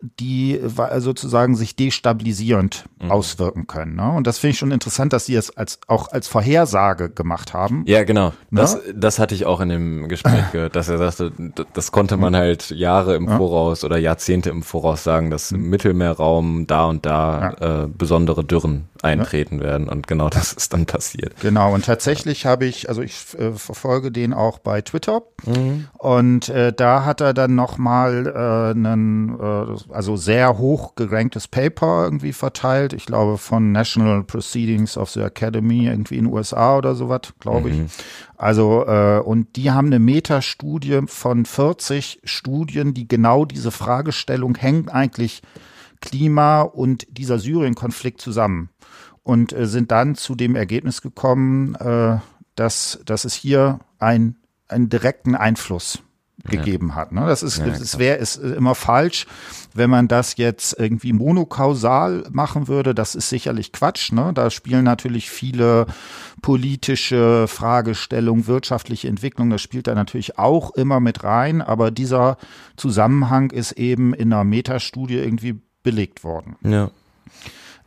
die sozusagen sich destabilisierend mhm. auswirken können. Ne? Und das finde ich schon interessant, dass sie es als auch als Vorhersage gemacht haben. Ja, genau. Ne? Das, das hatte ich auch in dem Gespräch gehört, dass er sagte, das konnte man halt Jahre im Voraus oder Jahrzehnte im Voraus sagen, dass im mhm. Mittelmeerraum da und da ja. äh, besondere Dürren eintreten ja. werden. Und genau das ist dann passiert. Genau. Und tatsächlich habe ich, also ich äh, verfolge den auch bei Twitter. Mhm. Und äh, da hat er dann nochmal äh, einen, äh, also sehr hoch geranktes Paper irgendwie verteilt. Ich glaube von National Proceedings of the Academy irgendwie in den USA oder sowas, glaube mhm. ich. Also äh, und die haben eine Metastudie von 40 Studien, die genau diese Fragestellung hängt eigentlich Klima und dieser Syrien-Konflikt zusammen und äh, sind dann zu dem Ergebnis gekommen, äh, dass, dass es hier ein, einen direkten Einfluss gegeben ja. hat. Ne? Das ist, es wäre ist immer falsch, wenn man das jetzt irgendwie monokausal machen würde. Das ist sicherlich Quatsch. Ne? Da spielen natürlich viele politische Fragestellungen, wirtschaftliche Entwicklung. Das spielt da natürlich auch immer mit rein. Aber dieser Zusammenhang ist eben in einer Metastudie irgendwie belegt worden. Ja.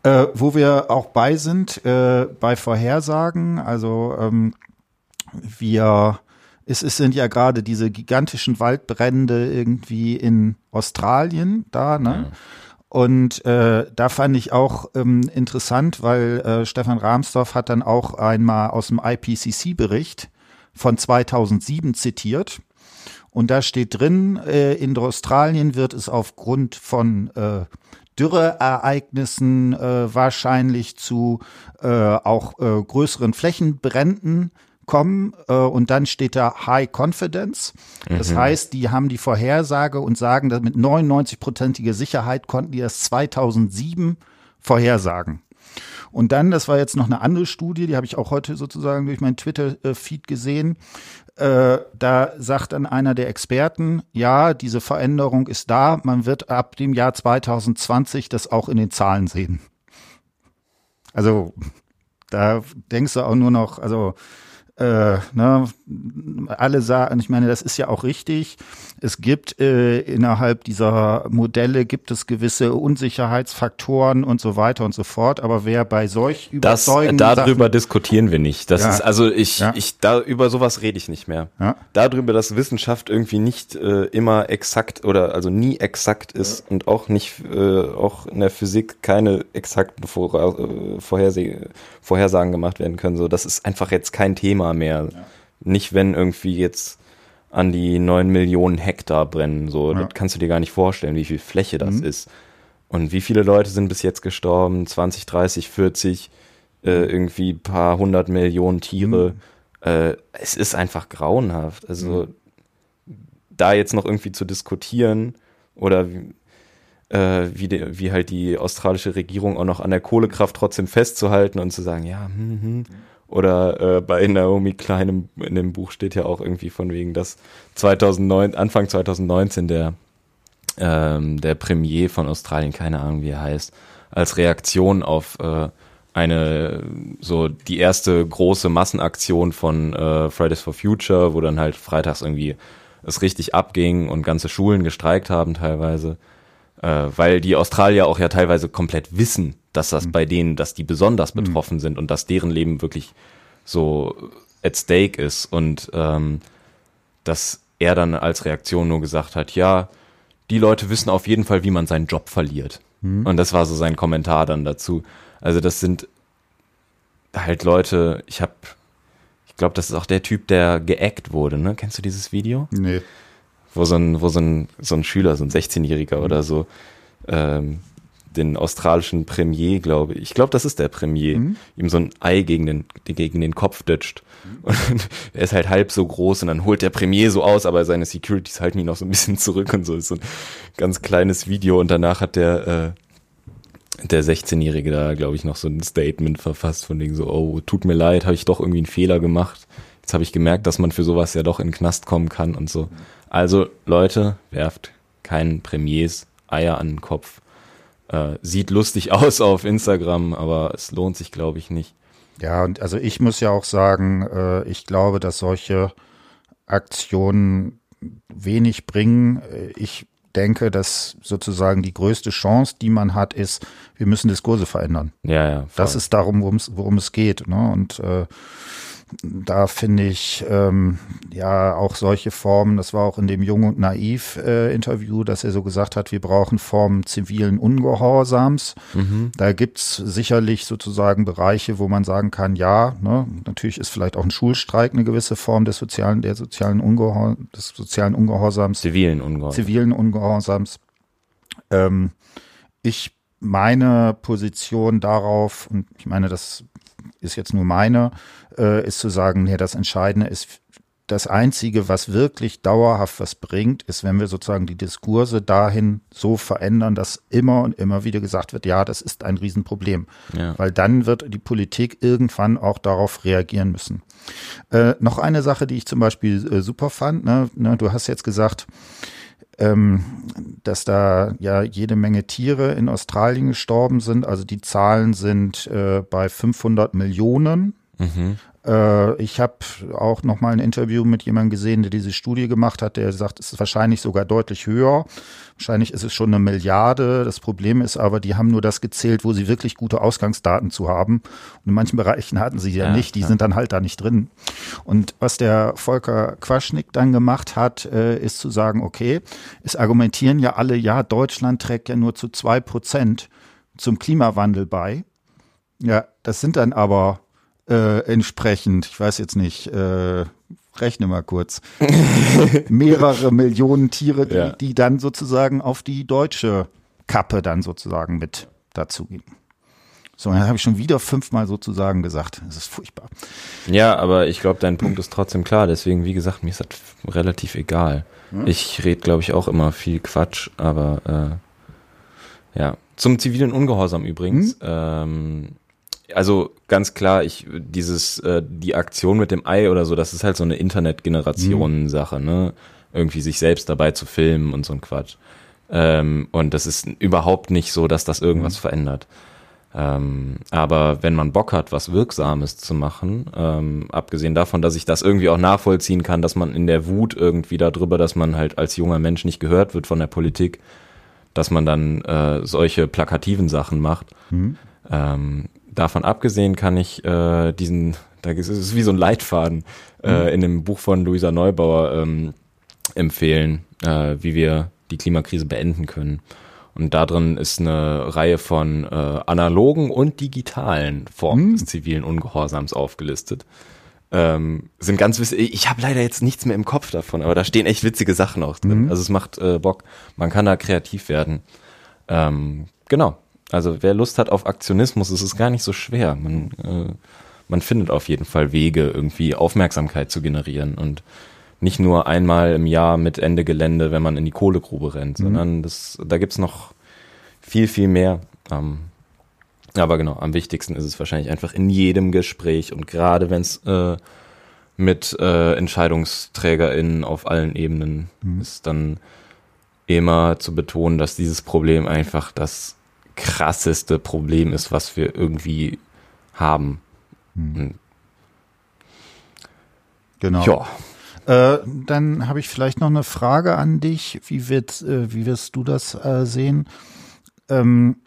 Äh, wo wir auch bei sind, äh, bei Vorhersagen, also ähm, wir es, es sind ja gerade diese gigantischen Waldbrände irgendwie in Australien da, ne? Ja. Und äh, da fand ich auch ähm, interessant, weil äh, Stefan Rahmsdorf hat dann auch einmal aus dem IPCC-Bericht von 2007 zitiert. Und da steht drin, äh, in Australien wird es aufgrund von äh, Dürreereignissen äh, wahrscheinlich zu äh, auch äh, größeren Flächenbränden kommen äh, und dann steht da High Confidence. Das mhm. heißt, die haben die Vorhersage und sagen, dass mit 99-prozentiger Sicherheit konnten die das 2007 vorhersagen. Und dann, das war jetzt noch eine andere Studie, die habe ich auch heute sozusagen durch meinen Twitter-Feed gesehen. Äh, da sagt dann einer der Experten, ja, diese Veränderung ist da, man wird ab dem Jahr 2020 das auch in den Zahlen sehen. Also da denkst du auch nur noch, also äh, ne, alle sagen, ich meine, das ist ja auch richtig. Es gibt äh, innerhalb dieser Modelle gibt es gewisse Unsicherheitsfaktoren und so weiter und so fort. Aber wer bei solch das, überzeugenden darüber Sachen, diskutieren wir nicht. Das ja, ist also ich ja. ich da über sowas rede ich nicht mehr. Ja. Darüber, dass Wissenschaft irgendwie nicht äh, immer exakt oder also nie exakt ist und auch nicht äh, auch in der Physik keine exakten Vor äh, Vorherseh Vorhersagen gemacht werden können. So, das ist einfach jetzt kein Thema mehr. Ja. Nicht, wenn irgendwie jetzt an die neun Millionen Hektar brennen. So, ja. das kannst du dir gar nicht vorstellen, wie viel Fläche das mhm. ist. Und wie viele Leute sind bis jetzt gestorben? 20, 30, 40, äh, irgendwie paar hundert Millionen Tiere. Mhm. Äh, es ist einfach grauenhaft. Also mhm. da jetzt noch irgendwie zu diskutieren oder äh, wie, de, wie halt die australische Regierung auch noch an der Kohlekraft trotzdem festzuhalten und zu sagen, ja, hm, hm. Oder äh, bei Naomi Klein im, in dem Buch steht ja auch irgendwie von wegen, dass 2009, Anfang 2019 der, ähm, der Premier von Australien, keine Ahnung wie er heißt, als Reaktion auf äh, eine so die erste große Massenaktion von äh, Fridays for Future, wo dann halt freitags irgendwie es richtig abging und ganze Schulen gestreikt haben teilweise, äh, weil die Australier auch ja teilweise komplett wissen, dass das mhm. bei denen, dass die besonders mhm. betroffen mhm. sind und dass deren Leben wirklich so at stake ist und ähm, dass er dann als Reaktion nur gesagt hat, ja, die Leute wissen auf jeden Fall, wie man seinen Job verliert. Mhm. Und das war so sein Kommentar dann dazu. Also das sind halt Leute, ich habe, ich glaube, das ist auch der Typ, der geackt wurde, ne? Kennst du dieses Video? Nee wo so ein, wo so ein, so ein Schüler, so ein 16-Jähriger oder so, ähm, den australischen Premier, glaube ich. Ich glaube, das ist der Premier, mhm. ihm so ein Ei gegen den, gegen den Kopf ditcht. Mhm. Und er ist halt halb so groß und dann holt der Premier so aus, aber seine Securities halten ihn noch so ein bisschen zurück und so ist so ein ganz kleines Video und danach hat der, äh, der 16-Jährige da, glaube ich, noch so ein Statement verfasst von wegen so, oh, tut mir leid, habe ich doch irgendwie einen Fehler gemacht. Jetzt habe ich gemerkt, dass man für sowas ja doch in den Knast kommen kann und so. Also Leute, werft keinen Premiers Eier an den Kopf. Äh, sieht lustig aus auf Instagram, aber es lohnt sich, glaube ich, nicht. Ja, und also ich muss ja auch sagen, äh, ich glaube, dass solche Aktionen wenig bringen. Äh, ich denke, dass sozusagen die größte Chance, die man hat, ist, wir müssen Diskurse verändern. Ja, ja. Voll. Das ist darum, worum es geht. Ne? Und äh, da finde ich ähm, ja auch solche Formen, das war auch in dem Jung und Naiv äh, Interview, dass er so gesagt hat, wir brauchen Formen zivilen Ungehorsams. Mhm. Da gibt's sicherlich sozusagen Bereiche, wo man sagen kann, ja, ne, natürlich ist vielleicht auch ein Schulstreik eine gewisse Form des sozialen, der sozialen Ungehor des sozialen Ungehorsams. Zivilen Ungehorsams. Zivilen Ungehorsams. Ähm, ich meine Position darauf, und ich meine, das ist jetzt nur meine, äh, ist zu sagen, nee, das Entscheidende ist das Einzige, was wirklich dauerhaft was bringt, ist, wenn wir sozusagen die Diskurse dahin so verändern, dass immer und immer wieder gesagt wird, ja, das ist ein Riesenproblem. Ja. Weil dann wird die Politik irgendwann auch darauf reagieren müssen. Äh, noch eine Sache, die ich zum Beispiel äh, super fand, ne, ne, du hast jetzt gesagt, ähm, dass da ja jede Menge Tiere in Australien gestorben sind. Also die Zahlen sind äh, bei 500 Millionen. Mhm. Äh, ich habe auch noch mal ein Interview mit jemandem gesehen, der diese Studie gemacht hat, der sagt, es ist wahrscheinlich sogar deutlich höher. Wahrscheinlich ist es schon eine Milliarde. Das Problem ist aber, die haben nur das gezählt, wo sie wirklich gute Ausgangsdaten zu haben. Und in manchen Bereichen hatten sie ja, ja nicht. Die ja. sind dann halt da nicht drin. Und was der Volker Quaschnick dann gemacht hat, äh, ist zu sagen, okay, es argumentieren ja alle, ja, Deutschland trägt ja nur zu zwei Prozent zum Klimawandel bei. Ja, das sind dann aber äh, entsprechend, ich weiß jetzt nicht, äh, rechne mal kurz, mehrere Millionen Tiere, die, ja. die dann sozusagen auf die deutsche Kappe dann sozusagen mit dazugehen. So, dann habe ich schon wieder fünfmal sozusagen gesagt. Das ist furchtbar. Ja, aber ich glaube, dein Punkt ist trotzdem klar. Deswegen, wie gesagt, mir ist das relativ egal. Hm? Ich rede, glaube ich, auch immer viel Quatsch, aber äh, ja. Zum zivilen Ungehorsam übrigens. Hm? Ähm, also ganz klar, ich dieses äh, die Aktion mit dem Ei oder so, das ist halt so eine Internetgeneration-Sache, ne? Irgendwie sich selbst dabei zu filmen und so ein Quatsch. Ähm, und das ist überhaupt nicht so, dass das irgendwas mhm. verändert. Ähm, aber wenn man Bock hat, was Wirksames zu machen, ähm, abgesehen davon, dass ich das irgendwie auch nachvollziehen kann, dass man in der Wut irgendwie darüber, dass man halt als junger Mensch nicht gehört wird von der Politik, dass man dann äh, solche plakativen Sachen macht. Mhm. Ähm, davon abgesehen kann ich äh, diesen, da ist es wie so ein Leitfaden äh, mhm. in dem Buch von Luisa Neubauer ähm, empfehlen, äh, wie wir die Klimakrise beenden können. Und da drin ist eine Reihe von äh, analogen und digitalen Formen mhm. des zivilen Ungehorsams aufgelistet. Ähm, sind ganz witzig. Ich habe leider jetzt nichts mehr im Kopf davon, aber da stehen echt witzige Sachen auch drin. Mhm. Also es macht äh, Bock. Man kann da kreativ werden. Ähm, genau. Also wer Lust hat auf Aktionismus, ist es gar nicht so schwer. Man, äh, man findet auf jeden Fall Wege, irgendwie Aufmerksamkeit zu generieren und nicht nur einmal im Jahr mit Ende Gelände, wenn man in die Kohlegrube rennt, mhm. sondern das, da gibt's noch viel, viel mehr. Ähm, aber genau, am wichtigsten ist es wahrscheinlich einfach in jedem Gespräch und gerade wenn es äh, mit äh, EntscheidungsträgerInnen auf allen Ebenen mhm. ist, dann immer zu betonen, dass dieses Problem einfach das krasseste Problem ist, was wir irgendwie haben. Mhm. Genau. Ja. Äh, dann habe ich vielleicht noch eine Frage an dich. Wie, wird, äh, wie wirst du das äh, sehen? Ähm,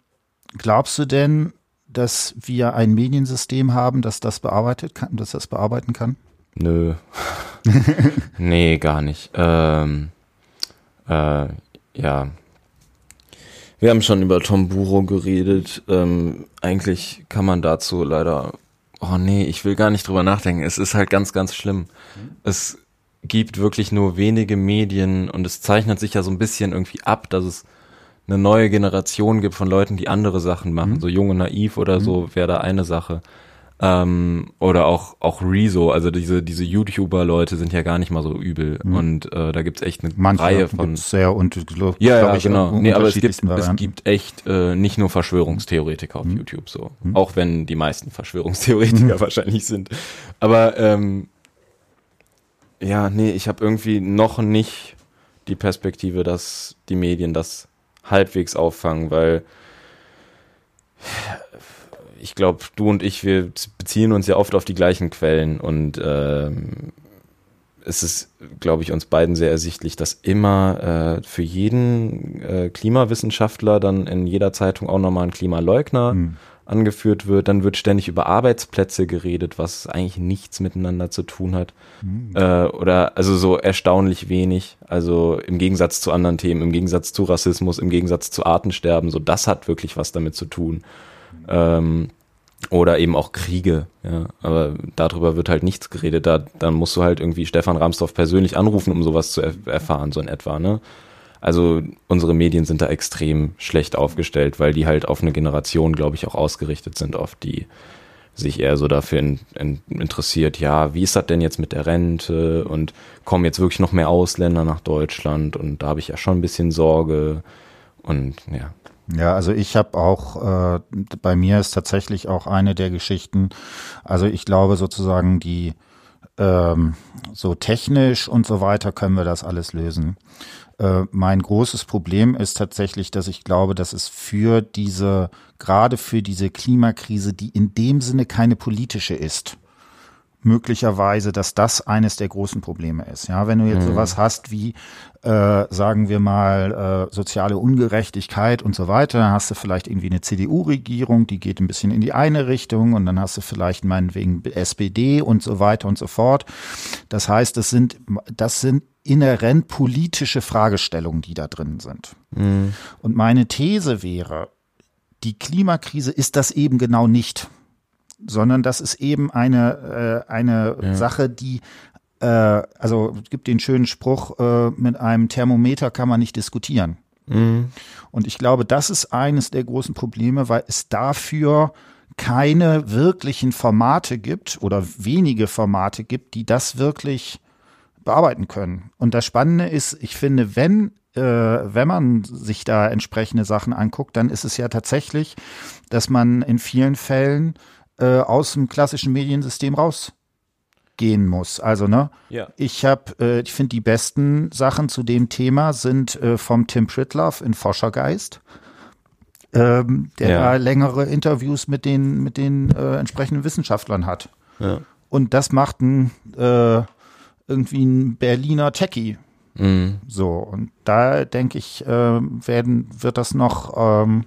glaubst du denn, dass wir ein Mediensystem haben, das das bearbeitet kann, dass das bearbeiten kann? Nö. nee, gar nicht. Ähm, äh, ja, wir haben schon über Tom Buro geredet. Ähm, eigentlich kann man dazu leider. Oh nee, ich will gar nicht drüber nachdenken. Es ist halt ganz, ganz schlimm. Es gibt wirklich nur wenige Medien und es zeichnet sich ja so ein bisschen irgendwie ab, dass es eine neue Generation gibt von Leuten, die andere Sachen machen. Mhm. So jung und naiv oder mhm. so wäre da eine Sache. Ähm, oder auch, auch Rezo, also diese, diese YouTuber-Leute sind ja gar nicht mal so übel. Mhm. Und äh, da gibt's echt eine Manche Reihe von. sehr und ja, ja, genau. Nee, aber es gibt, es gibt echt äh, nicht nur Verschwörungstheoretiker auf mhm. YouTube so. Mhm. Auch wenn die meisten Verschwörungstheoretiker mhm. wahrscheinlich sind. Aber ähm, ja, nee, ich habe irgendwie noch nicht die Perspektive, dass die Medien das halbwegs auffangen, weil ich glaube, du und ich, wir beziehen uns ja oft auf die gleichen Quellen und ähm, es ist, glaube ich, uns beiden sehr ersichtlich, dass immer äh, für jeden äh, Klimawissenschaftler dann in jeder Zeitung auch nochmal ein Klimaleugner mhm. angeführt wird. Dann wird ständig über Arbeitsplätze geredet, was eigentlich nichts miteinander zu tun hat. Mhm. Äh, oder also so erstaunlich wenig. Also im Gegensatz zu anderen Themen, im Gegensatz zu Rassismus, im Gegensatz zu Artensterben, so das hat wirklich was damit zu tun. Ähm, oder eben auch Kriege, ja. Aber darüber wird halt nichts geredet. Da, dann musst du halt irgendwie Stefan Ramsdorf persönlich anrufen, um sowas zu erf erfahren, so in etwa, ne? Also unsere Medien sind da extrem schlecht aufgestellt, weil die halt auf eine Generation, glaube ich, auch ausgerichtet sind, auf die sich eher so dafür in, in, interessiert, ja, wie ist das denn jetzt mit der Rente und kommen jetzt wirklich noch mehr Ausländer nach Deutschland und da habe ich ja schon ein bisschen Sorge und ja. Ja, also ich habe auch, äh, bei mir ist tatsächlich auch eine der Geschichten, also ich glaube sozusagen die ähm, so technisch und so weiter können wir das alles lösen. Äh, mein großes Problem ist tatsächlich, dass ich glaube, dass es für diese, gerade für diese Klimakrise, die in dem Sinne keine politische ist, möglicherweise, dass das eines der großen Probleme ist. Ja, wenn du jetzt mhm. sowas hast wie, äh, sagen wir mal, äh, soziale Ungerechtigkeit und so weiter, dann hast du vielleicht irgendwie eine CDU-Regierung, die geht ein bisschen in die eine Richtung und dann hast du vielleicht meinetwegen SPD und so weiter und so fort. Das heißt, das sind, das sind inhärent politische Fragestellungen, die da drin sind. Mhm. Und meine These wäre, die Klimakrise ist das eben genau nicht, sondern das ist eben eine, äh, eine ja. Sache, die äh, also es gibt den schönen Spruch, äh, mit einem Thermometer kann man nicht diskutieren. Mhm. Und ich glaube, das ist eines der großen Probleme, weil es dafür keine wirklichen Formate gibt oder wenige Formate gibt, die das wirklich bearbeiten können. Und das Spannende ist, ich finde, wenn äh, wenn man sich da entsprechende Sachen anguckt, dann ist es ja tatsächlich, dass man in vielen Fällen äh, aus dem klassischen Mediensystem rausgehen muss. Also ne, ja. ich habe, äh, ich finde die besten Sachen zu dem Thema sind äh, vom Tim Pritloff in Forschergeist. Ähm, der ja. längere Interviews mit den mit den äh, entsprechenden Wissenschaftlern hat. Ja. Und das macht ein äh, irgendwie ein Berliner Techie. Mhm. So, und da denke ich, äh, werden, wird das noch ähm,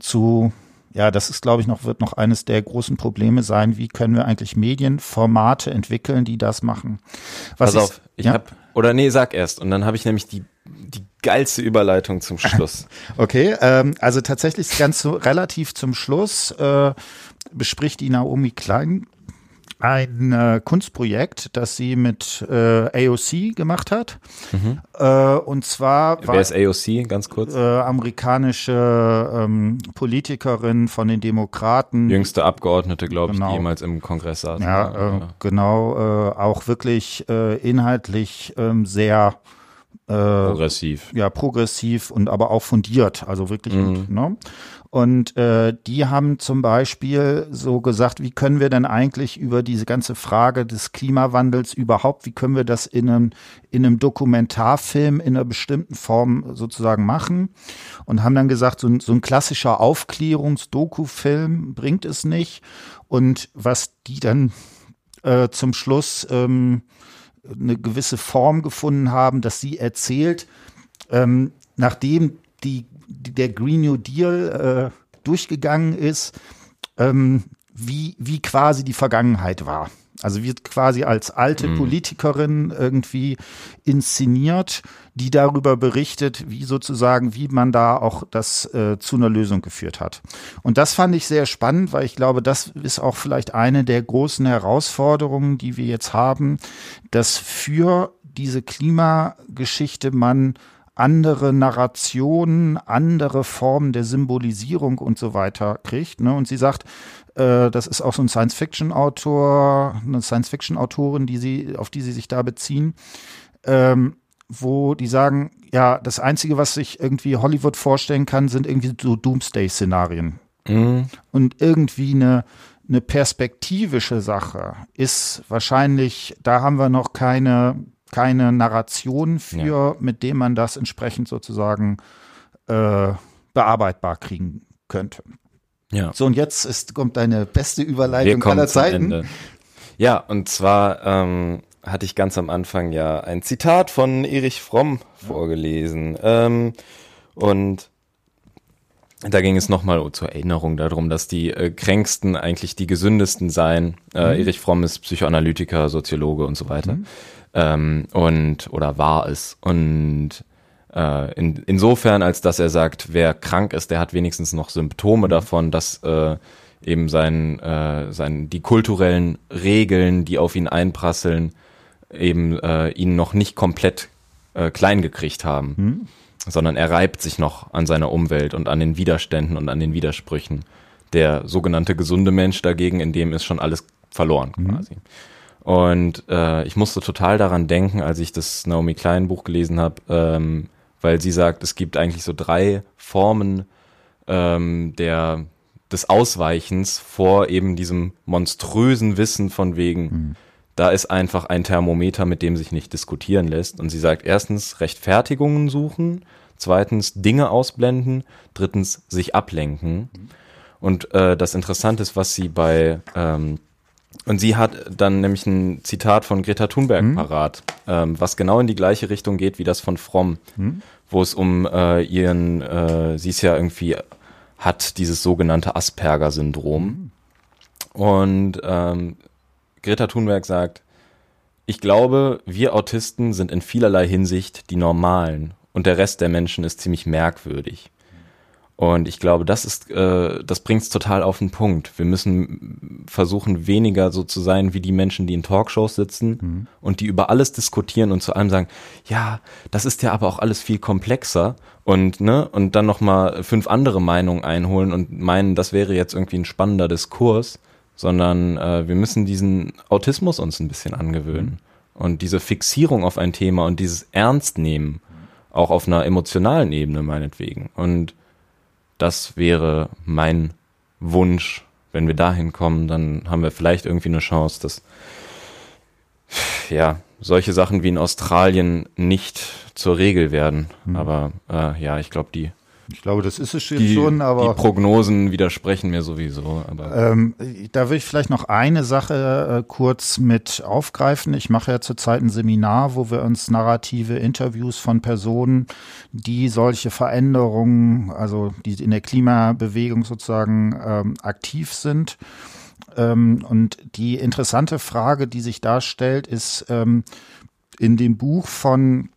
zu, ja, das ist, glaube ich, noch, wird noch eines der großen Probleme sein, wie können wir eigentlich Medienformate entwickeln, die das machen. Was Pass auf, ich ja? habe, oder nee, sag erst, und dann habe ich nämlich die, die geilste Überleitung zum Schluss. okay, ähm, also tatsächlich ganz so relativ zum Schluss äh, bespricht die Naomi Klein ein äh, Kunstprojekt, das sie mit äh, AOC gemacht hat. Mhm. Äh, und zwar Wer ist AOC, ganz kurz? Äh, amerikanische ähm, Politikerin von den Demokraten. Jüngste Abgeordnete, glaube genau. ich, die jemals im Kongress saß. Ja, ja. Äh, genau. Äh, auch wirklich inhaltlich ähm, sehr progressiv. Ja, progressiv und aber auch fundiert. Also wirklich. Mhm. Ne? Und äh, die haben zum Beispiel so gesagt, wie können wir denn eigentlich über diese ganze Frage des Klimawandels überhaupt, wie können wir das in einem, in einem Dokumentarfilm in einer bestimmten Form sozusagen machen? Und haben dann gesagt, so, so ein klassischer Aufklärungs-Doku-Film bringt es nicht. Und was die dann äh, zum Schluss ähm, eine gewisse Form gefunden haben, dass sie erzählt, ähm, nachdem die der Green New Deal äh, durchgegangen ist, ähm, wie, wie quasi die Vergangenheit war. Also wird quasi als alte mhm. Politikerin irgendwie inszeniert, die darüber berichtet, wie sozusagen, wie man da auch das äh, zu einer Lösung geführt hat. Und das fand ich sehr spannend, weil ich glaube, das ist auch vielleicht eine der großen Herausforderungen, die wir jetzt haben, dass für diese Klimageschichte man andere Narrationen, andere Formen der Symbolisierung und so weiter kriegt. Ne? Und sie sagt, äh, das ist auch so ein Science-Fiction-Autor, eine Science-Fiction-Autorin, die sie, auf die sie sich da beziehen, ähm, wo die sagen, ja, das Einzige, was sich irgendwie Hollywood vorstellen kann, sind irgendwie so Doomsday-Szenarien. Mhm. Und irgendwie eine, eine perspektivische Sache ist wahrscheinlich, da haben wir noch keine keine Narration für, ja. mit dem man das entsprechend sozusagen äh, bearbeitbar kriegen könnte. Ja. So, und jetzt ist, kommt deine beste Überleitung aller Zeiten. Ja, und zwar ähm, hatte ich ganz am Anfang ja ein Zitat von Erich Fromm ja. vorgelesen. Ähm, und da ging es nochmal zur Erinnerung darum, dass die äh, Kränksten eigentlich die gesündesten seien. Äh, mhm. Erich Fromm ist Psychoanalytiker, Soziologe und so weiter. Mhm. Ähm, und oder war es. Und äh, in, insofern, als dass er sagt, wer krank ist, der hat wenigstens noch Symptome mhm. davon, dass äh, eben sein, äh, sein, die kulturellen Regeln, die auf ihn einprasseln, eben äh, ihn noch nicht komplett äh, klein gekriegt haben. Mhm. Sondern er reibt sich noch an seiner Umwelt und an den Widerständen und an den Widersprüchen Der sogenannte gesunde Mensch dagegen, in dem ist schon alles verloren quasi. Mhm. Und äh, ich musste total daran denken, als ich das Naomi Klein Buch gelesen habe, ähm, weil sie sagt, es gibt eigentlich so drei Formen ähm, der des Ausweichens vor eben diesem monströsen Wissen von wegen, mhm. da ist einfach ein Thermometer, mit dem sich nicht diskutieren lässt. Und sie sagt erstens Rechtfertigungen suchen, zweitens Dinge ausblenden, drittens sich ablenken. Mhm. Und äh, das Interessante ist, was sie bei ähm, und sie hat dann nämlich ein Zitat von Greta Thunberg mhm. parat, ähm, was genau in die gleiche Richtung geht wie das von Fromm, mhm. wo es um äh, ihren, äh, sie ist ja irgendwie hat dieses sogenannte Asperger-Syndrom. Und ähm, Greta Thunberg sagt, ich glaube, wir Autisten sind in vielerlei Hinsicht die Normalen und der Rest der Menschen ist ziemlich merkwürdig. Und ich glaube, das ist, äh, das bringt es total auf den Punkt. Wir müssen versuchen, weniger so zu sein wie die Menschen, die in Talkshows sitzen mhm. und die über alles diskutieren und zu allem sagen, ja, das ist ja aber auch alles viel komplexer und ne und dann noch mal fünf andere Meinungen einholen und meinen, das wäre jetzt irgendwie ein spannender Diskurs, sondern äh, wir müssen diesen Autismus uns ein bisschen angewöhnen mhm. und diese Fixierung auf ein Thema und dieses Ernstnehmen auch auf einer emotionalen Ebene meinetwegen und das wäre mein Wunsch. Wenn wir dahin kommen, dann haben wir vielleicht irgendwie eine Chance, dass ja solche Sachen wie in Australien nicht zur Regel werden. Mhm. Aber äh, ja, ich glaube, die ich glaube, das ist es jetzt die, schon, aber. Die Prognosen widersprechen mir sowieso. Aber ähm, da will ich vielleicht noch eine Sache äh, kurz mit aufgreifen. Ich mache ja zurzeit ein Seminar, wo wir uns narrative Interviews von Personen, die solche Veränderungen, also die in der Klimabewegung sozusagen ähm, aktiv sind. Ähm, und die interessante Frage, die sich darstellt, ist ähm, in dem Buch von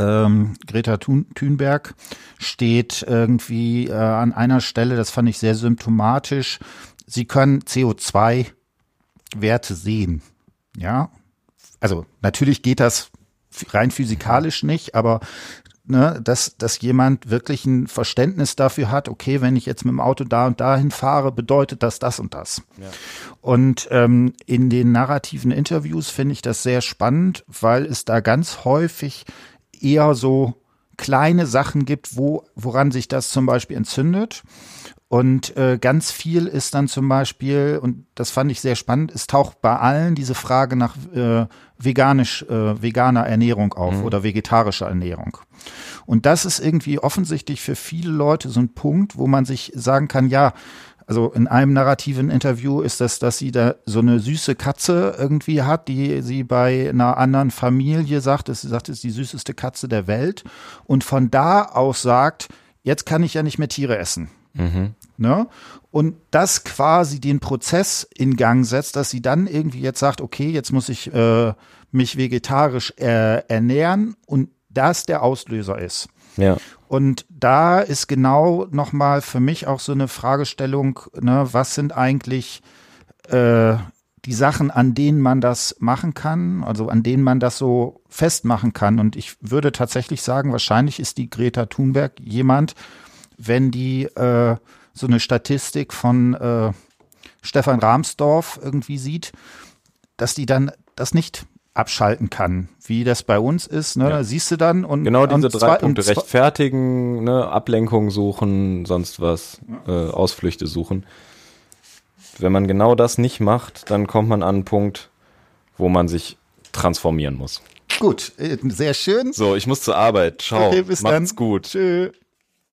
ähm, Greta Thun Thunberg steht irgendwie äh, an einer Stelle, das fand ich sehr symptomatisch, sie können CO2-Werte sehen. Ja, also natürlich geht das rein physikalisch nicht, aber ne, dass, dass jemand wirklich ein Verständnis dafür hat, okay, wenn ich jetzt mit dem Auto da und dahin fahre, bedeutet das das und das. Ja. Und ähm, in den narrativen Interviews finde ich das sehr spannend, weil es da ganz häufig eher so kleine Sachen gibt, wo, woran sich das zum Beispiel entzündet. Und äh, ganz viel ist dann zum Beispiel, und das fand ich sehr spannend, es taucht bei allen diese Frage nach äh, veganisch, äh, veganer Ernährung auf mhm. oder vegetarischer Ernährung. Und das ist irgendwie offensichtlich für viele Leute so ein Punkt, wo man sich sagen kann, ja, also in einem narrativen Interview ist das, dass sie da so eine süße Katze irgendwie hat, die sie bei einer anderen Familie sagt, sie sagt, es ist die süßeste Katze der Welt und von da aus sagt, jetzt kann ich ja nicht mehr Tiere essen. Mhm. Ne? Und das quasi den Prozess in Gang setzt, dass sie dann irgendwie jetzt sagt, okay, jetzt muss ich äh, mich vegetarisch äh, ernähren und das der Auslöser ist. Ja. Und da ist genau nochmal für mich auch so eine Fragestellung, ne, was sind eigentlich äh, die Sachen, an denen man das machen kann, also an denen man das so festmachen kann. Und ich würde tatsächlich sagen, wahrscheinlich ist die Greta Thunberg jemand, wenn die äh, so eine Statistik von äh, Stefan Rahmsdorf irgendwie sieht, dass die dann das nicht abschalten kann, wie das bei uns ist. Ne? Ja. Siehst du dann und genau diese und drei Punkte: rechtfertigen, ne? Ablenkung suchen, sonst was, ja. äh, Ausflüchte suchen. Wenn man genau das nicht macht, dann kommt man an einen Punkt, wo man sich transformieren muss. Gut, äh, sehr schön. So, ich muss zur Arbeit. Ciao. Okay, bis Macht's dann. gut. Tschüss.